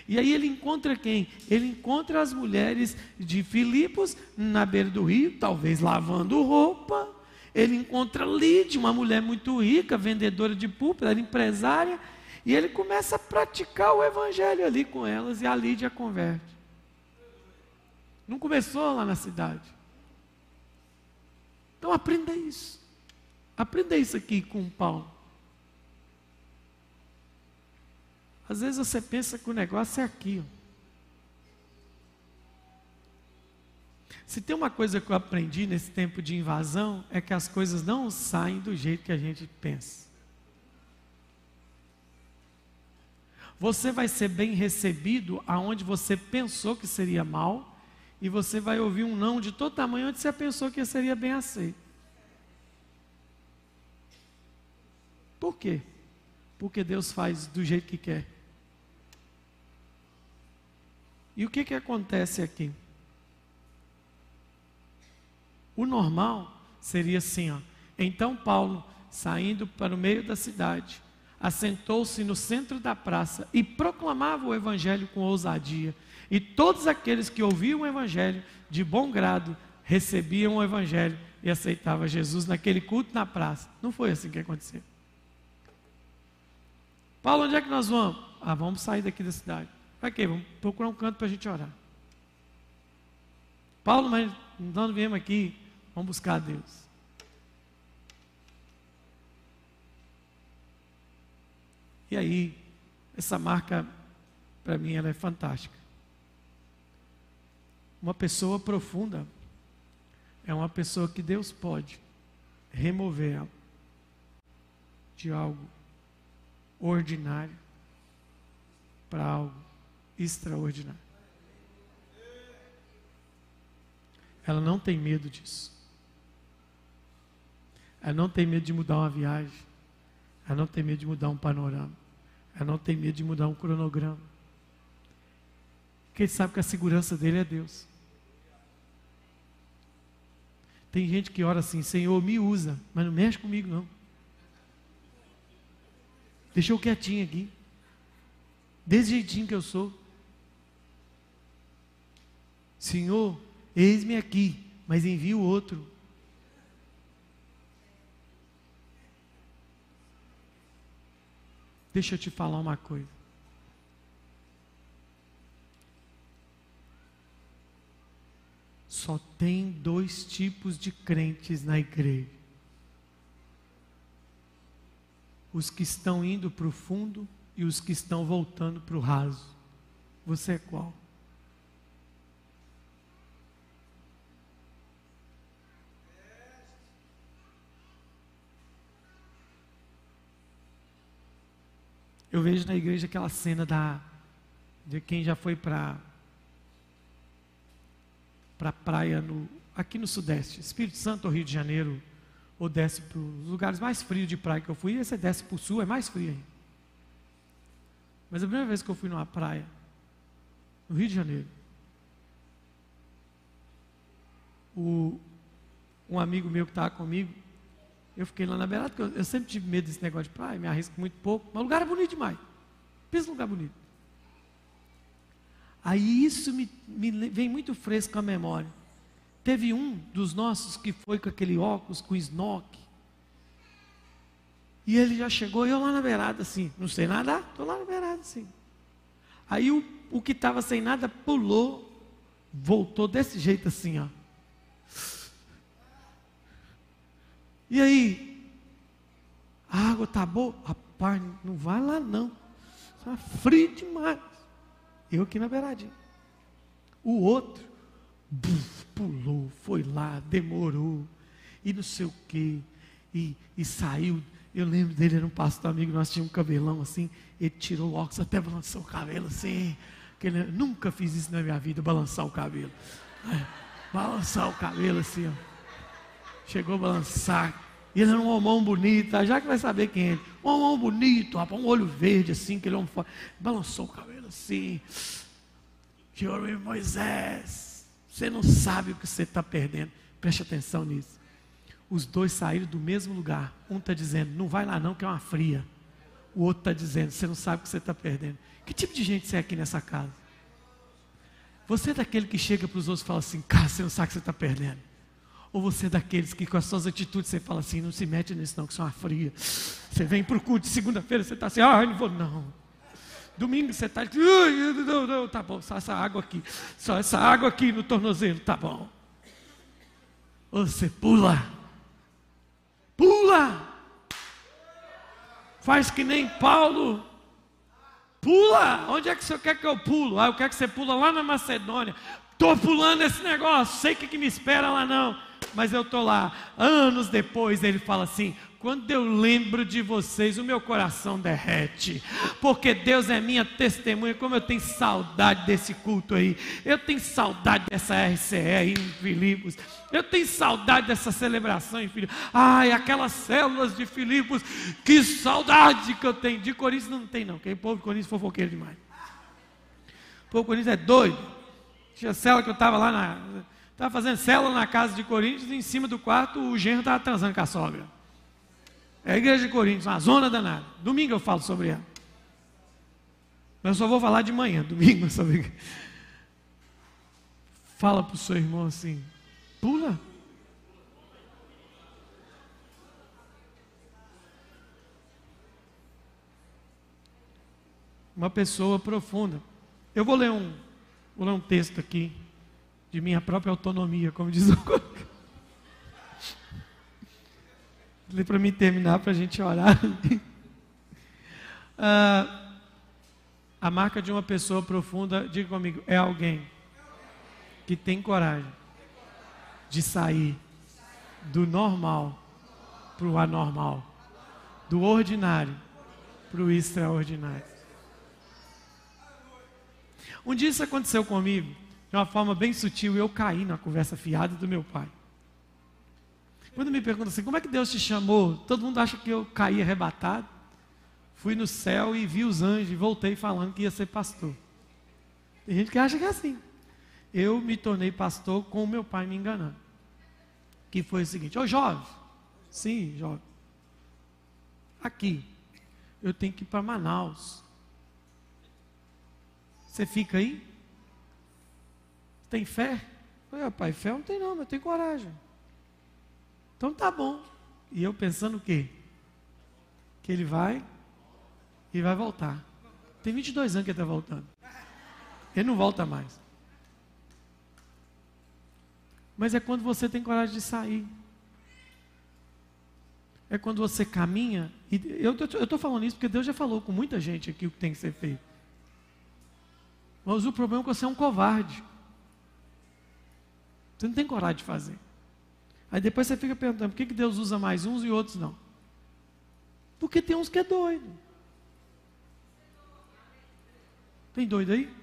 E aí ele encontra quem? Ele encontra as mulheres de Filipos na beira do rio, talvez lavando roupa. Ele encontra Lídia, uma mulher muito rica, vendedora de púlpito, era empresária. E ele começa a praticar o evangelho ali com elas e a Lídia converte. Não começou lá na cidade. Então aprenda isso. Aprenda isso aqui com Paulo. Às vezes você pensa que o negócio é aqui. Se tem uma coisa que eu aprendi nesse tempo de invasão, é que as coisas não saem do jeito que a gente pensa. Você vai ser bem recebido aonde você pensou que seria mal, e você vai ouvir um não de todo tamanho onde você pensou que seria bem aceito. Por quê? Porque Deus faz do jeito que quer. E o que, que acontece aqui? O normal seria assim, ó. Então Paulo, saindo para o meio da cidade, assentou-se no centro da praça e proclamava o evangelho com ousadia. E todos aqueles que ouviam o evangelho de bom grado recebiam o evangelho e aceitavam Jesus naquele culto na praça. Não foi assim que aconteceu. Paulo, onde é que nós vamos? Ah, vamos sair daqui da cidade. Quê? Vamos procurar um canto para a gente orar. Paulo, mas nós viemos aqui, vamos buscar a Deus. E aí, essa marca, para mim, ela é fantástica. Uma pessoa profunda é uma pessoa que Deus pode remover ela de algo ordinário para algo extraordinário. Ela não tem medo disso. Ela não tem medo de mudar uma viagem. Ela não tem medo de mudar um panorama. Ela não tem medo de mudar um cronograma. Porque ele sabe que a segurança dele é Deus. Tem gente que ora assim, Senhor, me usa, mas não mexe comigo não. Deixa eu quietinho aqui. Desse jeitinho que eu sou. Senhor, eis-me aqui, mas envia o outro. Deixa eu te falar uma coisa. Só tem dois tipos de crentes na igreja: os que estão indo para o fundo e os que estão voltando para o raso. Você é qual? Eu vejo na igreja aquela cena da de quem já foi para para praia no, aqui no Sudeste, Espírito Santo ou Rio de Janeiro, ou desce para os lugares mais frios de praia que eu fui, e você desce para o sul, é mais frio ainda. Mas a primeira vez que eu fui numa praia, no Rio de Janeiro, o, um amigo meu que estava comigo, eu fiquei lá na beirada, porque eu, sempre tive medo desse negócio de praia, me arrisco muito pouco, mas o lugar é bonito demais. Pensa num lugar bonito. Aí isso me, me vem muito fresco à memória. Teve um dos nossos que foi com aquele óculos, com snock. E ele já chegou, eu lá na beirada assim, não sei nadar, estou lá na beirada assim. Aí o, o que estava sem nada pulou, voltou desse jeito assim, ó. E aí? A água tá boa? Rapaz, não vai lá não. Está frio demais. Eu aqui na beiradinha. O outro buf, pulou, foi lá, demorou, e não sei o quê, e, e saiu. Eu lembro dele, era um pastor amigo, nós tínhamos um cabelão assim, ele tirou o óculos, até balançou o cabelo assim. Que ele, nunca fiz isso na minha vida, balançar o cabelo. É, balançar o cabelo assim, ó. Chegou a balançar. E ele era um homão bonito, tá? já que vai saber quem é ele. Um homão bonito, rapaz, um olho verde assim, que ele é balançou o cabelo assim. Chegou Moisés, você não sabe o que você está perdendo. Preste atenção nisso. Os dois saíram do mesmo lugar. Um está dizendo, não vai lá não, que é uma fria. O outro está dizendo, você não sabe o que você está perdendo. Que tipo de gente você é aqui nessa casa? Você é daquele que chega para os outros e fala assim, cara, você não sabe o que você está perdendo. Ou você é daqueles que com as suas atitudes você fala assim, não se mete nisso não, que são uma fria. Você vem para o culto segunda-feira, você está assim, ah, não vou não. Domingo você está, não, não, tá bom, só essa água aqui, só essa água aqui no tornozelo, tá bom. Ou você pula, pula, faz que nem Paulo, pula, onde é que você quer que eu pulo? Ah, eu quero que você pula lá na Macedônia, estou pulando esse negócio, sei o que, que me espera lá não mas eu estou lá. Anos depois ele fala assim: quando eu lembro de vocês, o meu coração derrete, porque Deus é minha testemunha. Como eu tenho saudade desse culto aí, eu tenho saudade dessa RCE aí em Filipos, eu tenho saudade dessa celebração em Filipos. Ai, aquelas células de Filipos, que saudade que eu tenho. De Coríntios não tem, não, porque o povo de Coríntios é fofoqueiro demais. O povo de Coríntios é doido. Tinha célula que eu estava lá na Estava fazendo célula na casa de Coríntios e em cima do quarto o genro estava transando com a sogra. É a igreja de Coríntios, uma zona danada. Domingo eu falo sobre ela. Mas eu só vou falar de manhã, [LAUGHS] domingo sobre. Fala para o seu irmão assim: pula. Uma pessoa profunda. Eu vou ler um, vou ler um texto aqui de minha própria autonomia, como diz o Lê para mim terminar, para a gente orar. ah, a marca de uma pessoa profunda, diga comigo, é alguém que tem coragem de sair do normal para o anormal, do ordinário para o extraordinário. Um dia isso aconteceu comigo de uma forma bem sutil, eu caí na conversa fiada do meu pai. Quando me perguntam assim, como é que Deus te chamou? Todo mundo acha que eu caí arrebatado. Fui no céu e vi os anjos e voltei falando que ia ser pastor. Tem gente que acha que é assim. Eu me tornei pastor com o meu pai me enganando. Que foi o seguinte, ô jovem, sim, jovem, aqui, eu tenho que ir para Manaus. Você fica aí? Tem fé? Eu falei, pai, fé não tem não, mas eu tenho coragem. Então tá bom. E eu pensando o quê? Que ele vai e vai voltar. Tem 22 anos que ele está voltando. Ele não volta mais. Mas é quando você tem coragem de sair. É quando você caminha. E eu estou falando isso porque Deus já falou com muita gente aqui o que tem que ser feito. Mas o problema é que você é um covarde. Você não tem coragem de fazer. Aí depois você fica perguntando por que, que Deus usa mais uns e outros não. Porque tem uns que é doido. Tem doido aí?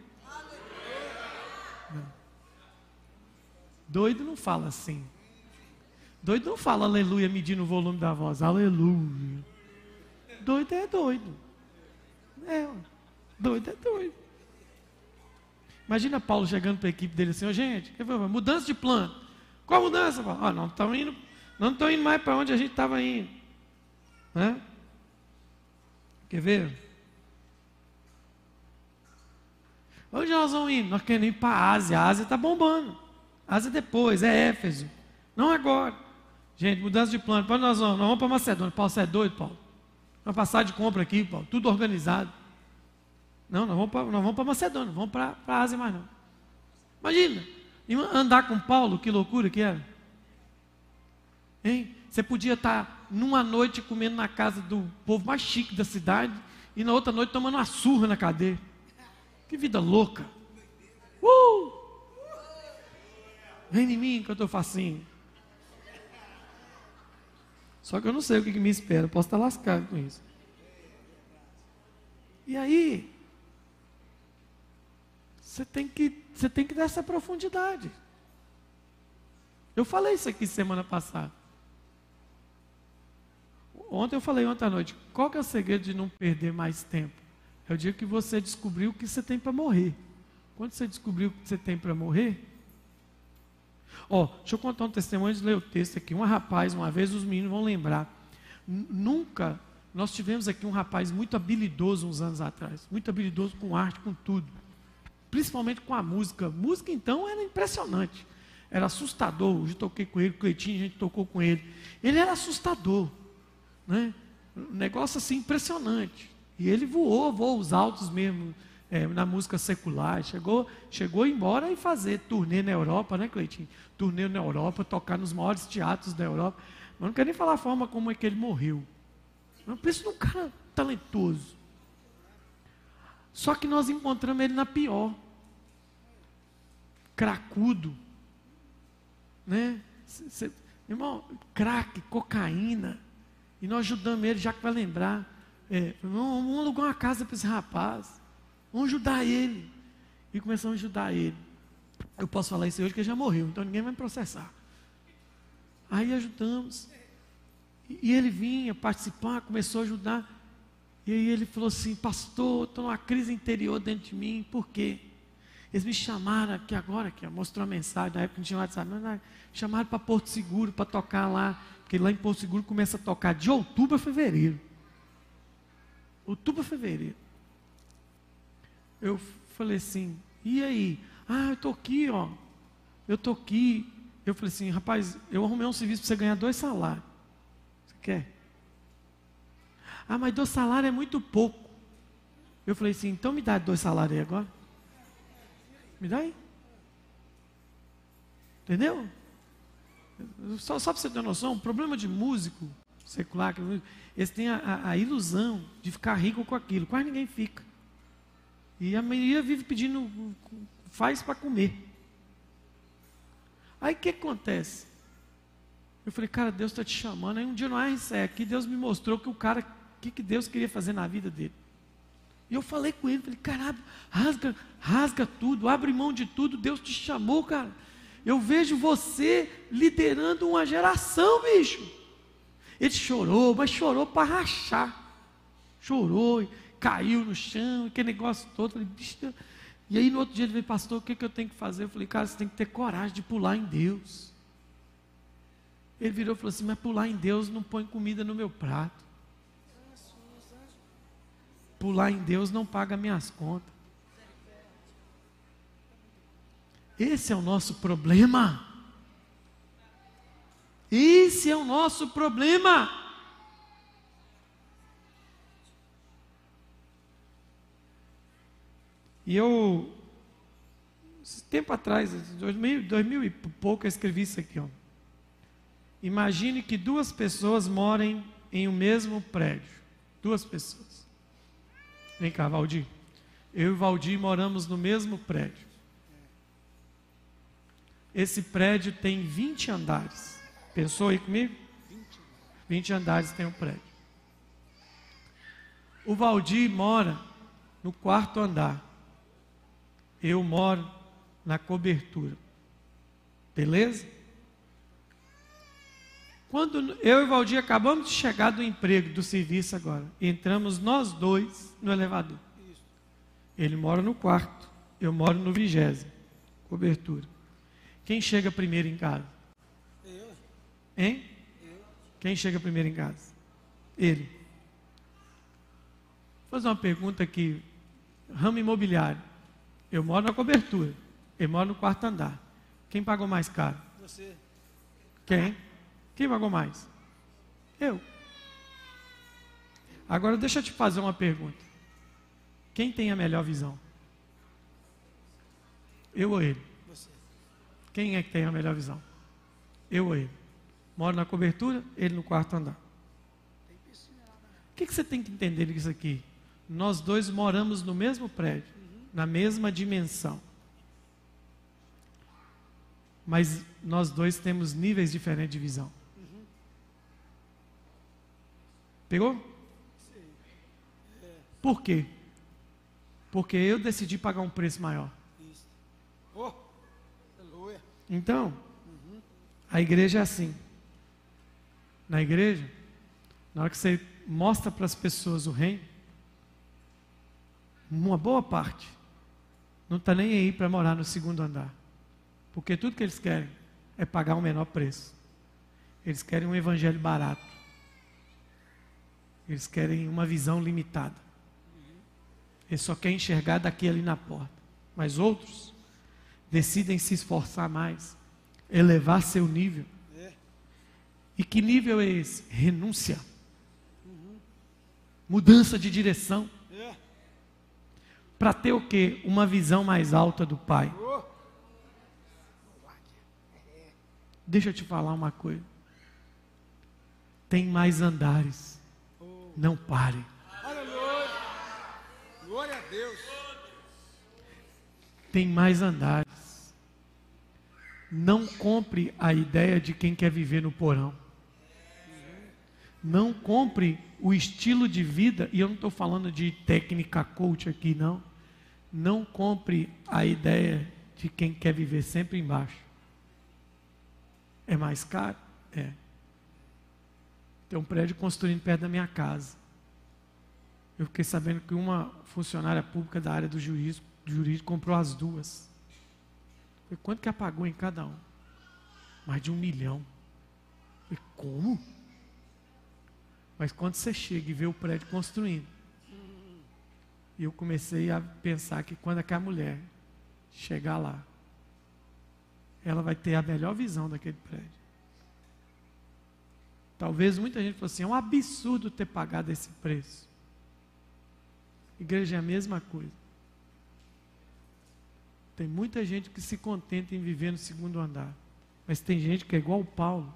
Não. Doido não fala assim. Doido não fala aleluia medindo o volume da voz. Aleluia. Doido é doido. É, doido é doido. Imagina Paulo chegando para a equipe dele assim, oh, gente, mudança de plano. Qual mudança? Ah, não estamos indo, não estamos indo mais para onde a gente estava indo. Né? Quer ver? Onde nós vamos ir? Nós queremos ir para a Ásia. A Ásia está bombando. Ásia depois, é Éfeso. Não agora. Gente, mudança de plano. Para nós vamos? Nós vamos para Macedônia. Paulo, você é doido, Paulo? Vamos passar de compra aqui, Paulo. Tudo organizado. Não, nós vamos para, nós vamos para Macedônia. Não vamos para, para a Ásia mais não. Imagina. Andar com Paulo, que loucura que era. Hein? Você podia estar numa noite comendo na casa do povo mais chique da cidade e na outra noite tomando uma surra na cadeia. Que vida louca. Uh! Vem em mim que eu estou facinho. Só que eu não sei o que, que me espera. Posso estar lascado com isso. E aí, você tem que, você tem que dar essa profundidade. Eu falei isso aqui semana passada. Ontem eu falei ontem à noite. Qual que é o segredo de não perder mais tempo? É o dia que você descobriu o que você tem para morrer. Quando você descobriu o que você tem para morrer, ó, deixa eu contar um testemunho de ler o texto aqui. Um rapaz, uma vez os meninos vão lembrar. Nunca nós tivemos aqui um rapaz muito habilidoso uns anos atrás, muito habilidoso com arte, com tudo, principalmente com a música. Música então era impressionante, era assustador. Hoje toquei com ele, o Cleitinho, a gente tocou com ele. Ele era assustador, né? Um negócio assim impressionante. E ele voou, voos altos mesmo, é, na música secular. Chegou, chegou embora e fazer turnê na Europa, né, Cleitinho? Turnê na Europa, tocar nos maiores teatros da Europa. Mas não quero nem falar a forma como é que ele morreu. Eu penso num cara talentoso. Só que nós encontramos ele na pior. Cracudo. Né? Cê, irmão, crack, cocaína. E nós ajudamos ele, já que vai lembrar. É, vamos alugar uma casa para esse rapaz. Vamos ajudar ele. E começamos a ajudar ele. Eu posso falar isso hoje que ele já morreu, então ninguém vai me processar. Aí ajudamos. E ele vinha participar, começou a ajudar. E aí ele falou assim: Pastor, estou numa crise interior dentro de mim, por quê? Eles me chamaram aqui agora, que mostrou a mensagem, na época não tinha WhatsApp, mas me chamaram para Porto Seguro para tocar lá, porque lá em Porto Seguro começa a tocar de outubro a fevereiro outubro a fevereiro. Eu falei assim, e aí? Ah, eu estou aqui, ó. Eu estou aqui. Eu falei assim, rapaz, eu arrumei um serviço para você ganhar dois salários. Você quer? Ah, mas dois salários é muito pouco. Eu falei assim, então me dá dois salários aí agora. Me dá aí. Entendeu? Só, só para você ter noção, o problema de músico secular, eles têm a, a, a, ilusão de ficar rico com aquilo. Quase ninguém fica. E a maioria vive pedindo, faz para comer. Aí o que acontece? Eu falei, cara, Deus está te chamando. Aí um dia no RCE aqui, Deus me mostrou que o cara, que, que Deus queria fazer na vida dele. E eu falei com ele, falei, caralho, rasga, rasga tudo, abre mão de tudo, Deus te chamou, cara. Eu vejo você liderando uma geração, bicho. Ele chorou, mas chorou para rachar. Chorou, caiu no chão, aquele negócio todo. Falei, e aí no outro dia ele veio, pastor, o que, que eu tenho que fazer? Eu falei, cara, você tem que ter coragem de pular em Deus. Ele virou e falou assim, mas pular em Deus não põe comida no meu prato. Pular em Deus não paga minhas contas. Esse é o nosso problema. Esse é o nosso problema. E eu, tempo atrás, 2000, 2000 e pouco, eu escrevi isso aqui. Ó. Imagine que duas pessoas morem em o um mesmo prédio. Duas pessoas. Vem cá, Valdir. Eu e Valdir moramos no mesmo prédio. Esse prédio tem 20 andares. Pensou aí comigo? 20 andares tem um prédio. O Valdir mora no quarto andar. Eu moro na cobertura. Beleza? Quando eu e o Valdir acabamos de chegar do emprego, do serviço agora, entramos nós dois no elevador. Ele mora no quarto, eu moro no vigésimo. Cobertura. Quem chega primeiro em casa? Eu. Hein? Eu. Quem chega primeiro em casa? Ele. Vou fazer uma pergunta aqui. Ramo imobiliário. Eu moro na cobertura. Ele mora no quarto andar. Quem pagou mais caro? Você. Quem? Quem pagou mais? Eu. Agora deixa eu te fazer uma pergunta. Quem tem a melhor visão? Eu ou ele? Você. Quem é que tem a melhor visão? Eu ou ele? Moro na cobertura, ele no quarto andar. O que, que você tem que entender disso aqui? Nós dois moramos no mesmo prédio na mesma dimensão. Mas nós dois temos níveis diferentes de visão. Pegou? Por quê? Porque eu decidi pagar um preço maior. Oh, então, a igreja é assim. Na igreja, na hora que você mostra para as pessoas o reino, uma boa parte não está nem aí para morar no segundo andar. Porque tudo que eles querem é pagar um menor preço. Eles querem um evangelho barato. Eles querem uma visão limitada. Eles só querem enxergar daqui ali na porta. Mas outros decidem se esforçar mais, elevar seu nível. E que nível é esse? Renúncia. Mudança de direção para ter o quê? Uma visão mais alta do Pai. Deixa eu te falar uma coisa. Tem mais andares. Não pare. Aleluia. Glória a Deus. Tem mais andares. Não compre a ideia de quem quer viver no porão. Não compre o estilo de vida, e eu não estou falando de técnica coach aqui, não não compre a ideia de quem quer viver sempre embaixo. É mais caro? É. Tem um prédio construindo perto da minha casa. Eu fiquei sabendo que uma funcionária pública da área do jurídico, jurídico comprou as duas. Falei, quanto que apagou em cada um? Mais de um milhão. Falei, como? Mas quando você chega e vê o prédio construindo, e eu comecei a pensar que quando aquela mulher chegar lá, ela vai ter a melhor visão daquele prédio. Talvez muita gente fosse assim, é um absurdo ter pagado esse preço. Igreja é a mesma coisa. Tem muita gente que se contenta em viver no segundo andar. Mas tem gente que é igual o Paulo,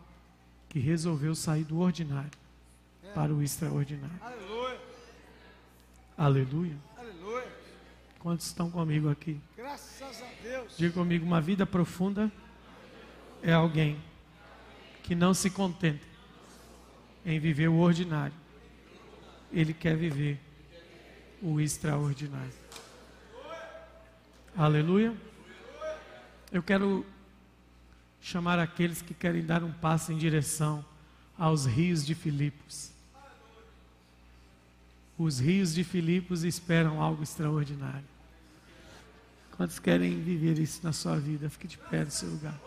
que resolveu sair do ordinário para o extraordinário. Aleluia. Aleluia. Quantos estão comigo aqui? Graças a Deus. Diga comigo, uma vida profunda é alguém que não se contenta em viver o ordinário. Ele quer viver o extraordinário. Aleluia. Eu quero chamar aqueles que querem dar um passo em direção aos rios de Filipos. Os rios de Filipos esperam algo extraordinário. Quantos querem viver isso na sua vida? Fique de pé no seu lugar.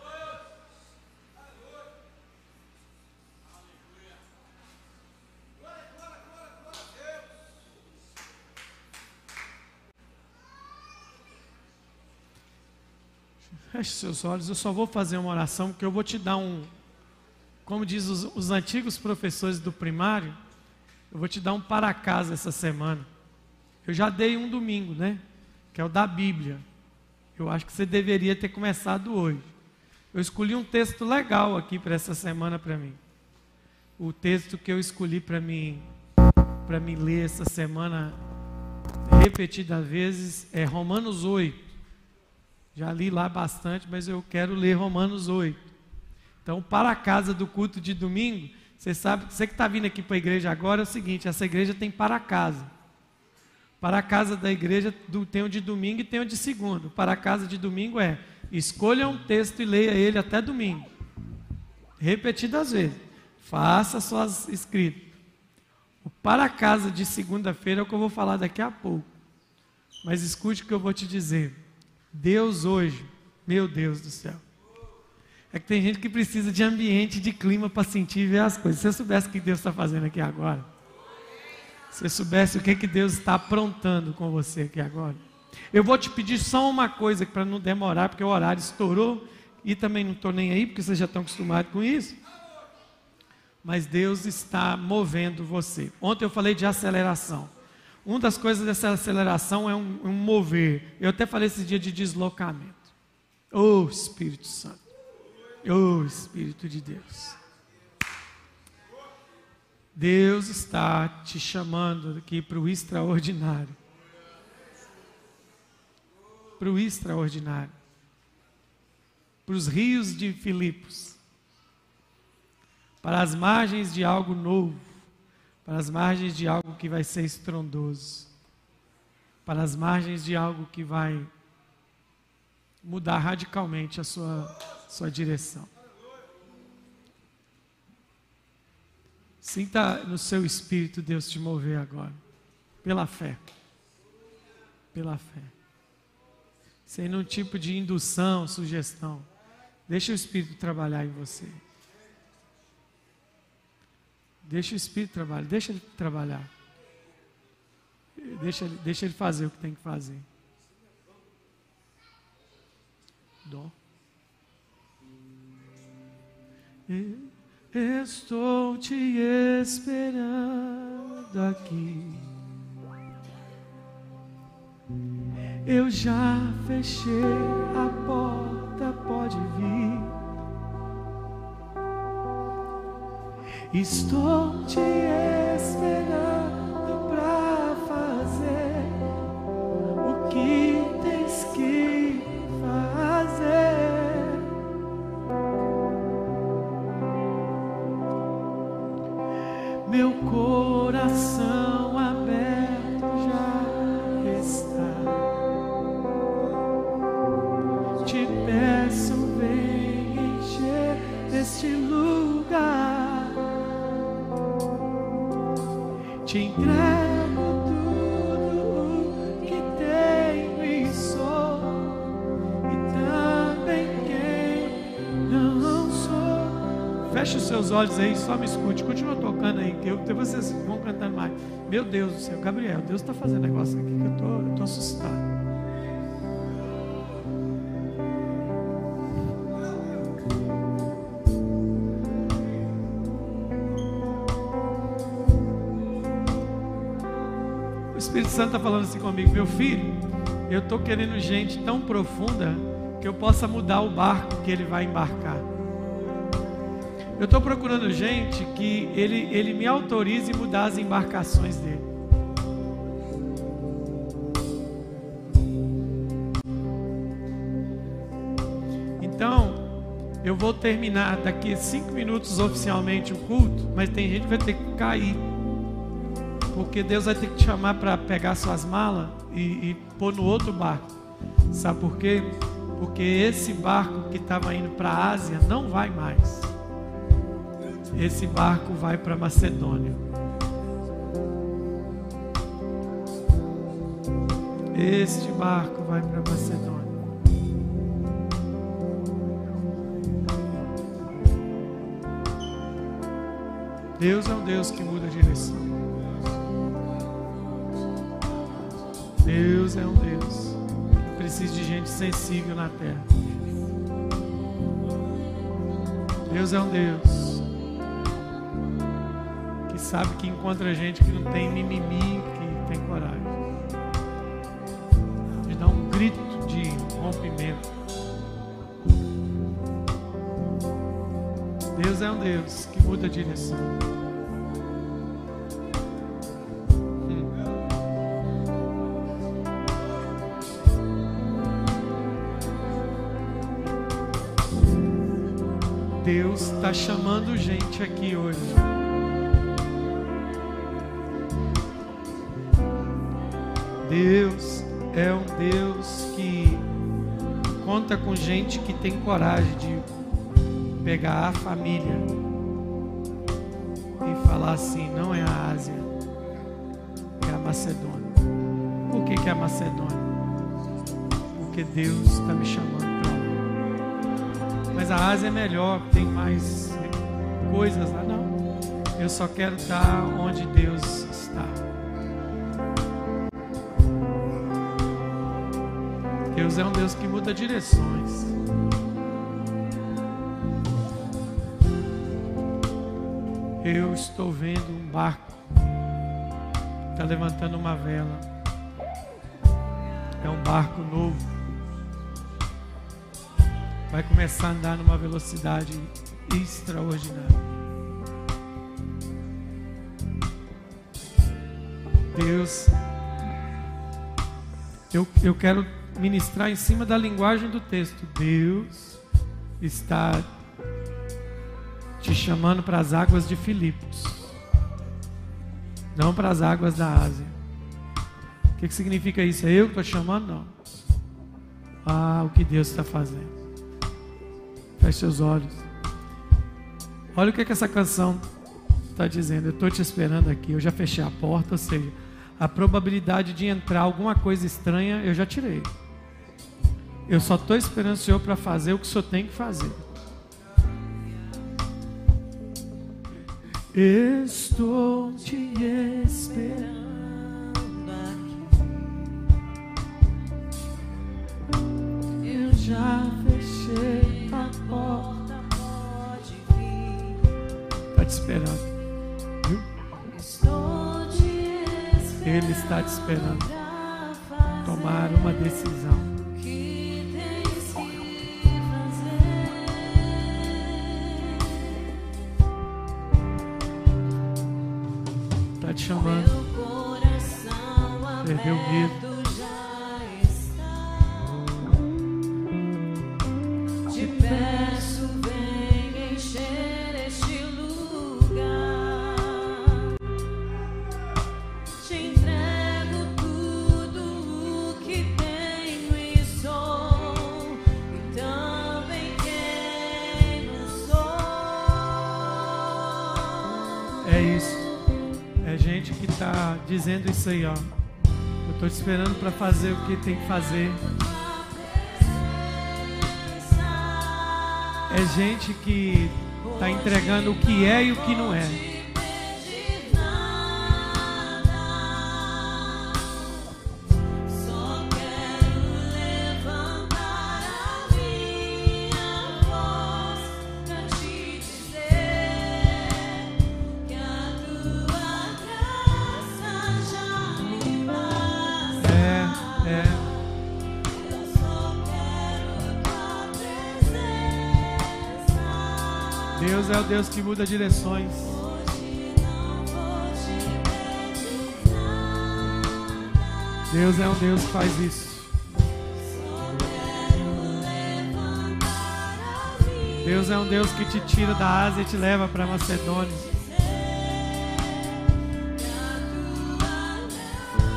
Feche seus olhos, eu só vou fazer uma oração, porque eu vou te dar um, como diz os, os antigos professores do primário, eu vou te dar um para casa essa semana. Eu já dei um domingo, né? Que é o da Bíblia. Eu acho que você deveria ter começado hoje. Eu escolhi um texto legal aqui para essa semana para mim. O texto que eu escolhi para mim para mim ler essa semana repetidas vezes é Romanos 8. Já li lá bastante, mas eu quero ler Romanos 8. Então, para a casa do culto de domingo, você sabe, você que está vindo aqui para a igreja agora, é o seguinte: essa igreja tem para casa. Para a casa da igreja tem o de domingo e tem o de segundo. Para a casa de domingo é escolha um texto e leia ele até domingo. Repetidas vezes. Faça suas escritas. O para a casa de segunda-feira é o que eu vou falar daqui a pouco. Mas escute o que eu vou te dizer. Deus hoje, meu Deus do céu. É que tem gente que precisa de ambiente, de clima para sentir e ver as coisas. Se você soubesse o que Deus está fazendo aqui agora, se você soubesse o que, que Deus está aprontando com você aqui agora. Eu vou te pedir só uma coisa para não demorar, porque o horário estourou e também não estou nem aí, porque vocês já estão acostumados com isso. Mas Deus está movendo você. Ontem eu falei de aceleração. Uma das coisas dessa aceleração é um, um mover. Eu até falei esse dia de deslocamento. Oh Espírito Santo. Oh Espírito de Deus. Deus está te chamando aqui para o extraordinário. Para o extraordinário. Para os rios de Filipos. Para as margens de algo novo para as margens de algo que vai ser estrondoso, para as margens de algo que vai mudar radicalmente a sua, sua direção. Sinta no seu espírito Deus te mover agora, pela fé. Pela fé. Sem nenhum tipo de indução, sugestão. Deixa o Espírito trabalhar em você. Deixa o Espírito trabalhar, deixa ele trabalhar. Deixa, deixa ele fazer o que tem que fazer. Dó. Estou te esperando aqui. Eu já fechei a porta, pode vir. Estou te esperando para fazer o que tens que fazer. Meu coração te entrego tudo que tenho e sou, e também quem não sou. Feche os seus olhos aí, só me escute, continua tocando aí, que eu, vocês vão cantando mais. Meu Deus do céu, Gabriel, Deus está fazendo negócio aqui que eu tô assustado. Santo está falando assim comigo, meu filho, eu estou querendo gente tão profunda que eu possa mudar o barco que ele vai embarcar. Eu estou procurando gente que ele, ele me autorize mudar as embarcações dele. Então, eu vou terminar daqui a cinco minutos oficialmente o culto, mas tem gente que vai ter que cair porque Deus vai ter que te chamar para pegar suas malas e, e pôr no outro barco. Sabe por quê? Porque esse barco que estava indo para a Ásia não vai mais. Esse barco vai para Macedônia. Este barco vai para Macedônia. Deus é um Deus que muda a direção. Deus é um Deus que precisa de gente sensível na terra. Deus é um Deus que sabe que encontra gente que não tem mimimi, que tem coragem de dar um grito de rompimento. Deus é um Deus que muda a direção. Está chamando gente aqui hoje. Deus é um Deus que conta com gente que tem coragem de pegar a família e falar assim: não é a Ásia, é a Macedônia. Por que, que é a Macedônia? Porque Deus está me chamando mas a Ásia é melhor, tem mais coisas lá. Não, eu só quero estar onde Deus está. Deus é um Deus que muda direções. Eu estou vendo um barco, está levantando uma vela. É um barco novo vai começar a andar numa velocidade extraordinária. Deus, eu, eu quero ministrar em cima da linguagem do texto. Deus está te chamando para as águas de Filipos, não para as águas da Ásia. O que, que significa isso? É eu que estou chamando? Não. Ah, o que Deus está fazendo. Feche seus olhos. Olha o que, é que essa canção está dizendo. Eu estou te esperando aqui. Eu já fechei a porta, ou seja, a probabilidade de entrar alguma coisa estranha eu já tirei. Eu só estou esperando o Senhor para fazer o que o Senhor tem que fazer. Estou te esperando aqui. Eu já esperando. Ele está te esperando. Tomar uma decisão. Está te chamando. Perdeu medo. Aí, ó. Eu estou te esperando para fazer o que tem que fazer. É gente que está entregando o que é e o que não é. Deus o que muda direções. Deus é um Deus que faz isso. Deus é um Deus que te tira da Ásia e te leva para Macedônia.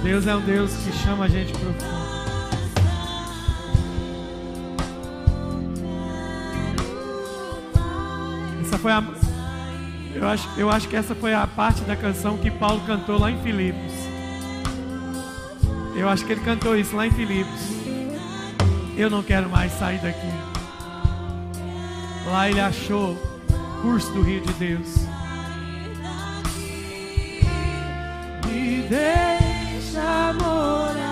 Deus é um Deus que chama a gente profundo. Foi a. Eu acho, eu acho que essa foi a parte da canção que Paulo cantou lá em Filipos. Eu acho que ele cantou isso lá em Filipos. Eu não quero mais sair daqui. Lá ele achou curso do Rio de Deus. Me deixa morar.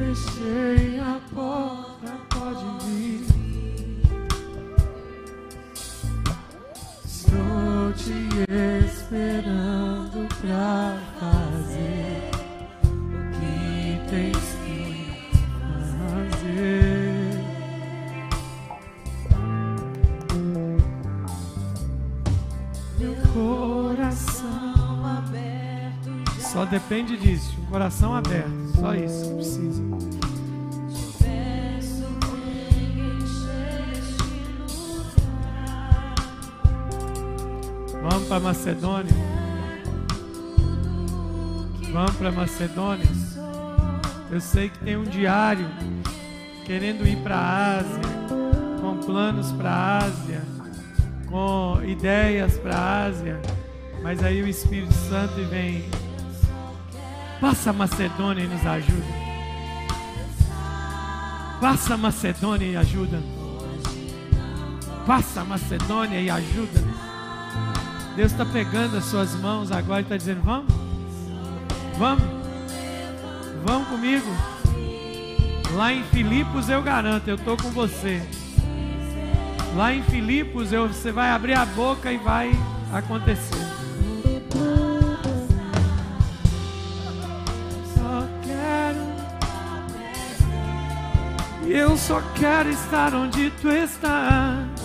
Fechei a porta, pode vir. Estou te esperando pra fazer o que tens que fazer. Meu coração aberto. Só depende disso, coração hum. aberto. Só isso que precisa. Vamos para Macedônia. Vamos para Macedônia. Eu sei que tem um diário querendo ir para a Ásia, com planos para a Ásia, com ideias para a Ásia, mas aí o Espírito Santo vem, passa Macedônia e nos ajuda. Passa Macedônia e ajuda. Passa Macedônia e ajuda. Deus está pegando as suas mãos agora e está dizendo: Vamos, vamos, vamos comigo. Lá em Filipos eu garanto, eu estou com você. Lá em Filipos eu, você vai abrir a boca e vai acontecer. Só quero estar onde tu estás.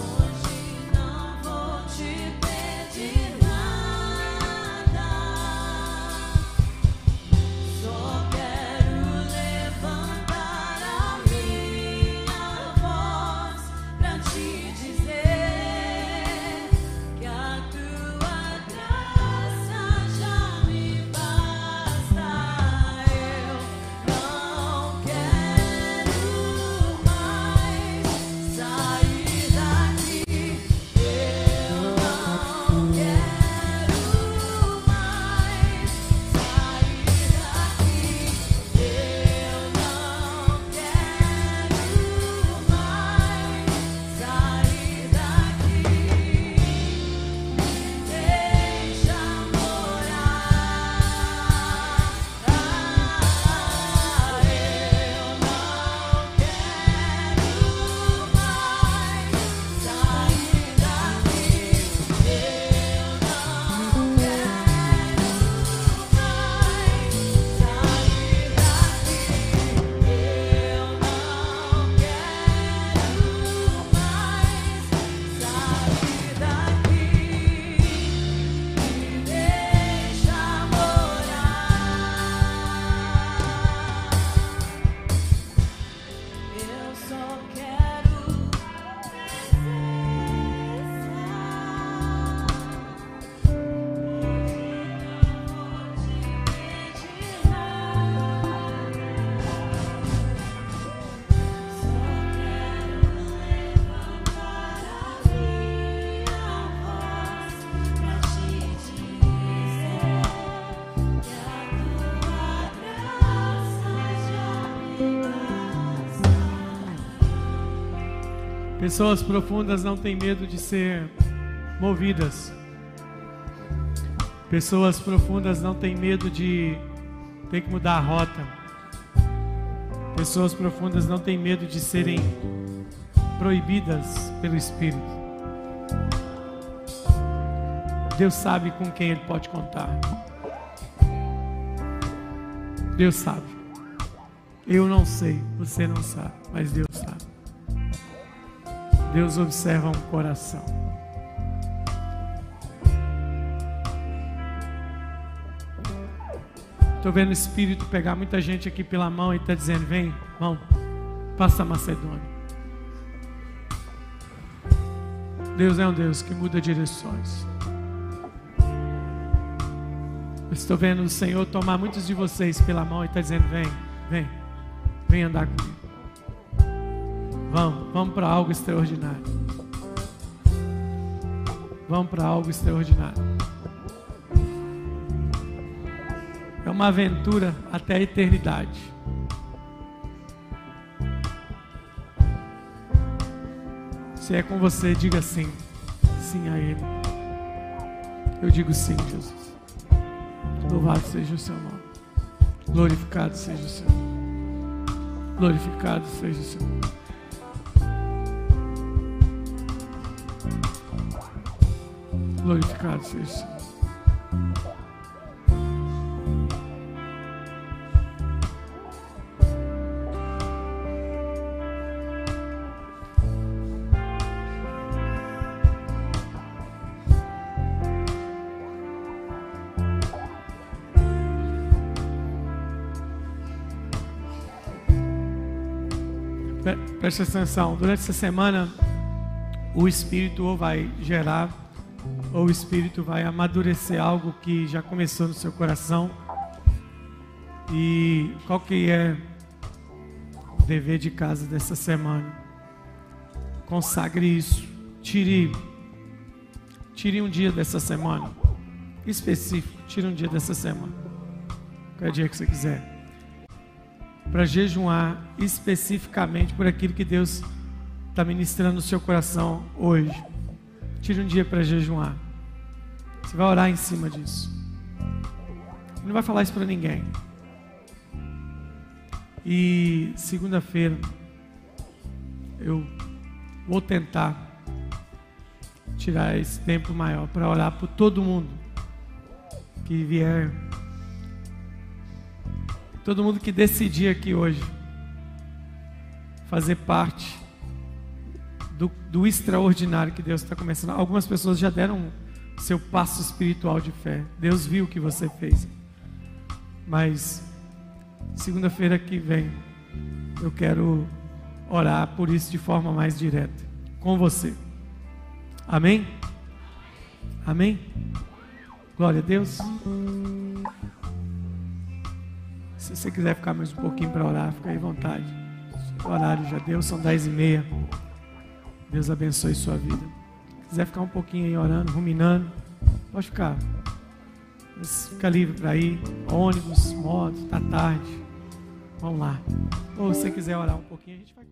Pessoas profundas não têm medo de ser movidas. Pessoas profundas não têm medo de ter que mudar a rota. Pessoas profundas não têm medo de serem proibidas pelo Espírito. Deus sabe com quem Ele pode contar. Deus sabe. Eu não sei, você não sabe, mas Deus sabe. Deus observa um coração. Estou vendo o Espírito pegar muita gente aqui pela mão e está dizendo: vem, vamos, passa a Macedônia. Deus é um Deus que muda direções. estou vendo o Senhor tomar muitos de vocês pela mão e está dizendo: vem, vem, vem andar comigo. Vamos, vamos para algo extraordinário. Vamos para algo extraordinário. É uma aventura até a eternidade. Se é com você, diga sim. Sim a Ele. Eu digo sim, Jesus. Louvado seja o seu nome. Glorificado seja o seu nome. Glorificado seja o seu nome. glorificado seja Preste atenção, durante essa semana o Espírito vai gerar ou o Espírito vai amadurecer algo que já começou no seu coração. E qual que é o dever de casa dessa semana? Consagre isso. Tire, tire um dia dessa semana. Específico, tire um dia dessa semana. Qualquer dia que você quiser para jejuar especificamente por aquilo que Deus está ministrando no seu coração hoje. Tire um dia para jejuar. Você vai orar em cima disso. Não vai falar isso para ninguém. E segunda-feira eu vou tentar tirar esse tempo maior para orar por todo mundo que vier Todo mundo que decidir aqui hoje fazer parte do, do extraordinário que Deus está começando. Algumas pessoas já deram seu passo espiritual de fé. Deus viu o que você fez. Mas segunda-feira que vem eu quero orar por isso de forma mais direta com você. Amém? Amém? Glória a Deus. Se você quiser ficar mais um pouquinho para orar, fica aí à vontade. O horário já deu, são dez e meia. Deus abençoe sua vida. Se quiser ficar um pouquinho aí orando, ruminando, pode ficar. Mas fica livre para ir. Ônibus, moto, tá tarde. Vamos lá. Ou se você quiser orar um pouquinho, a gente vai.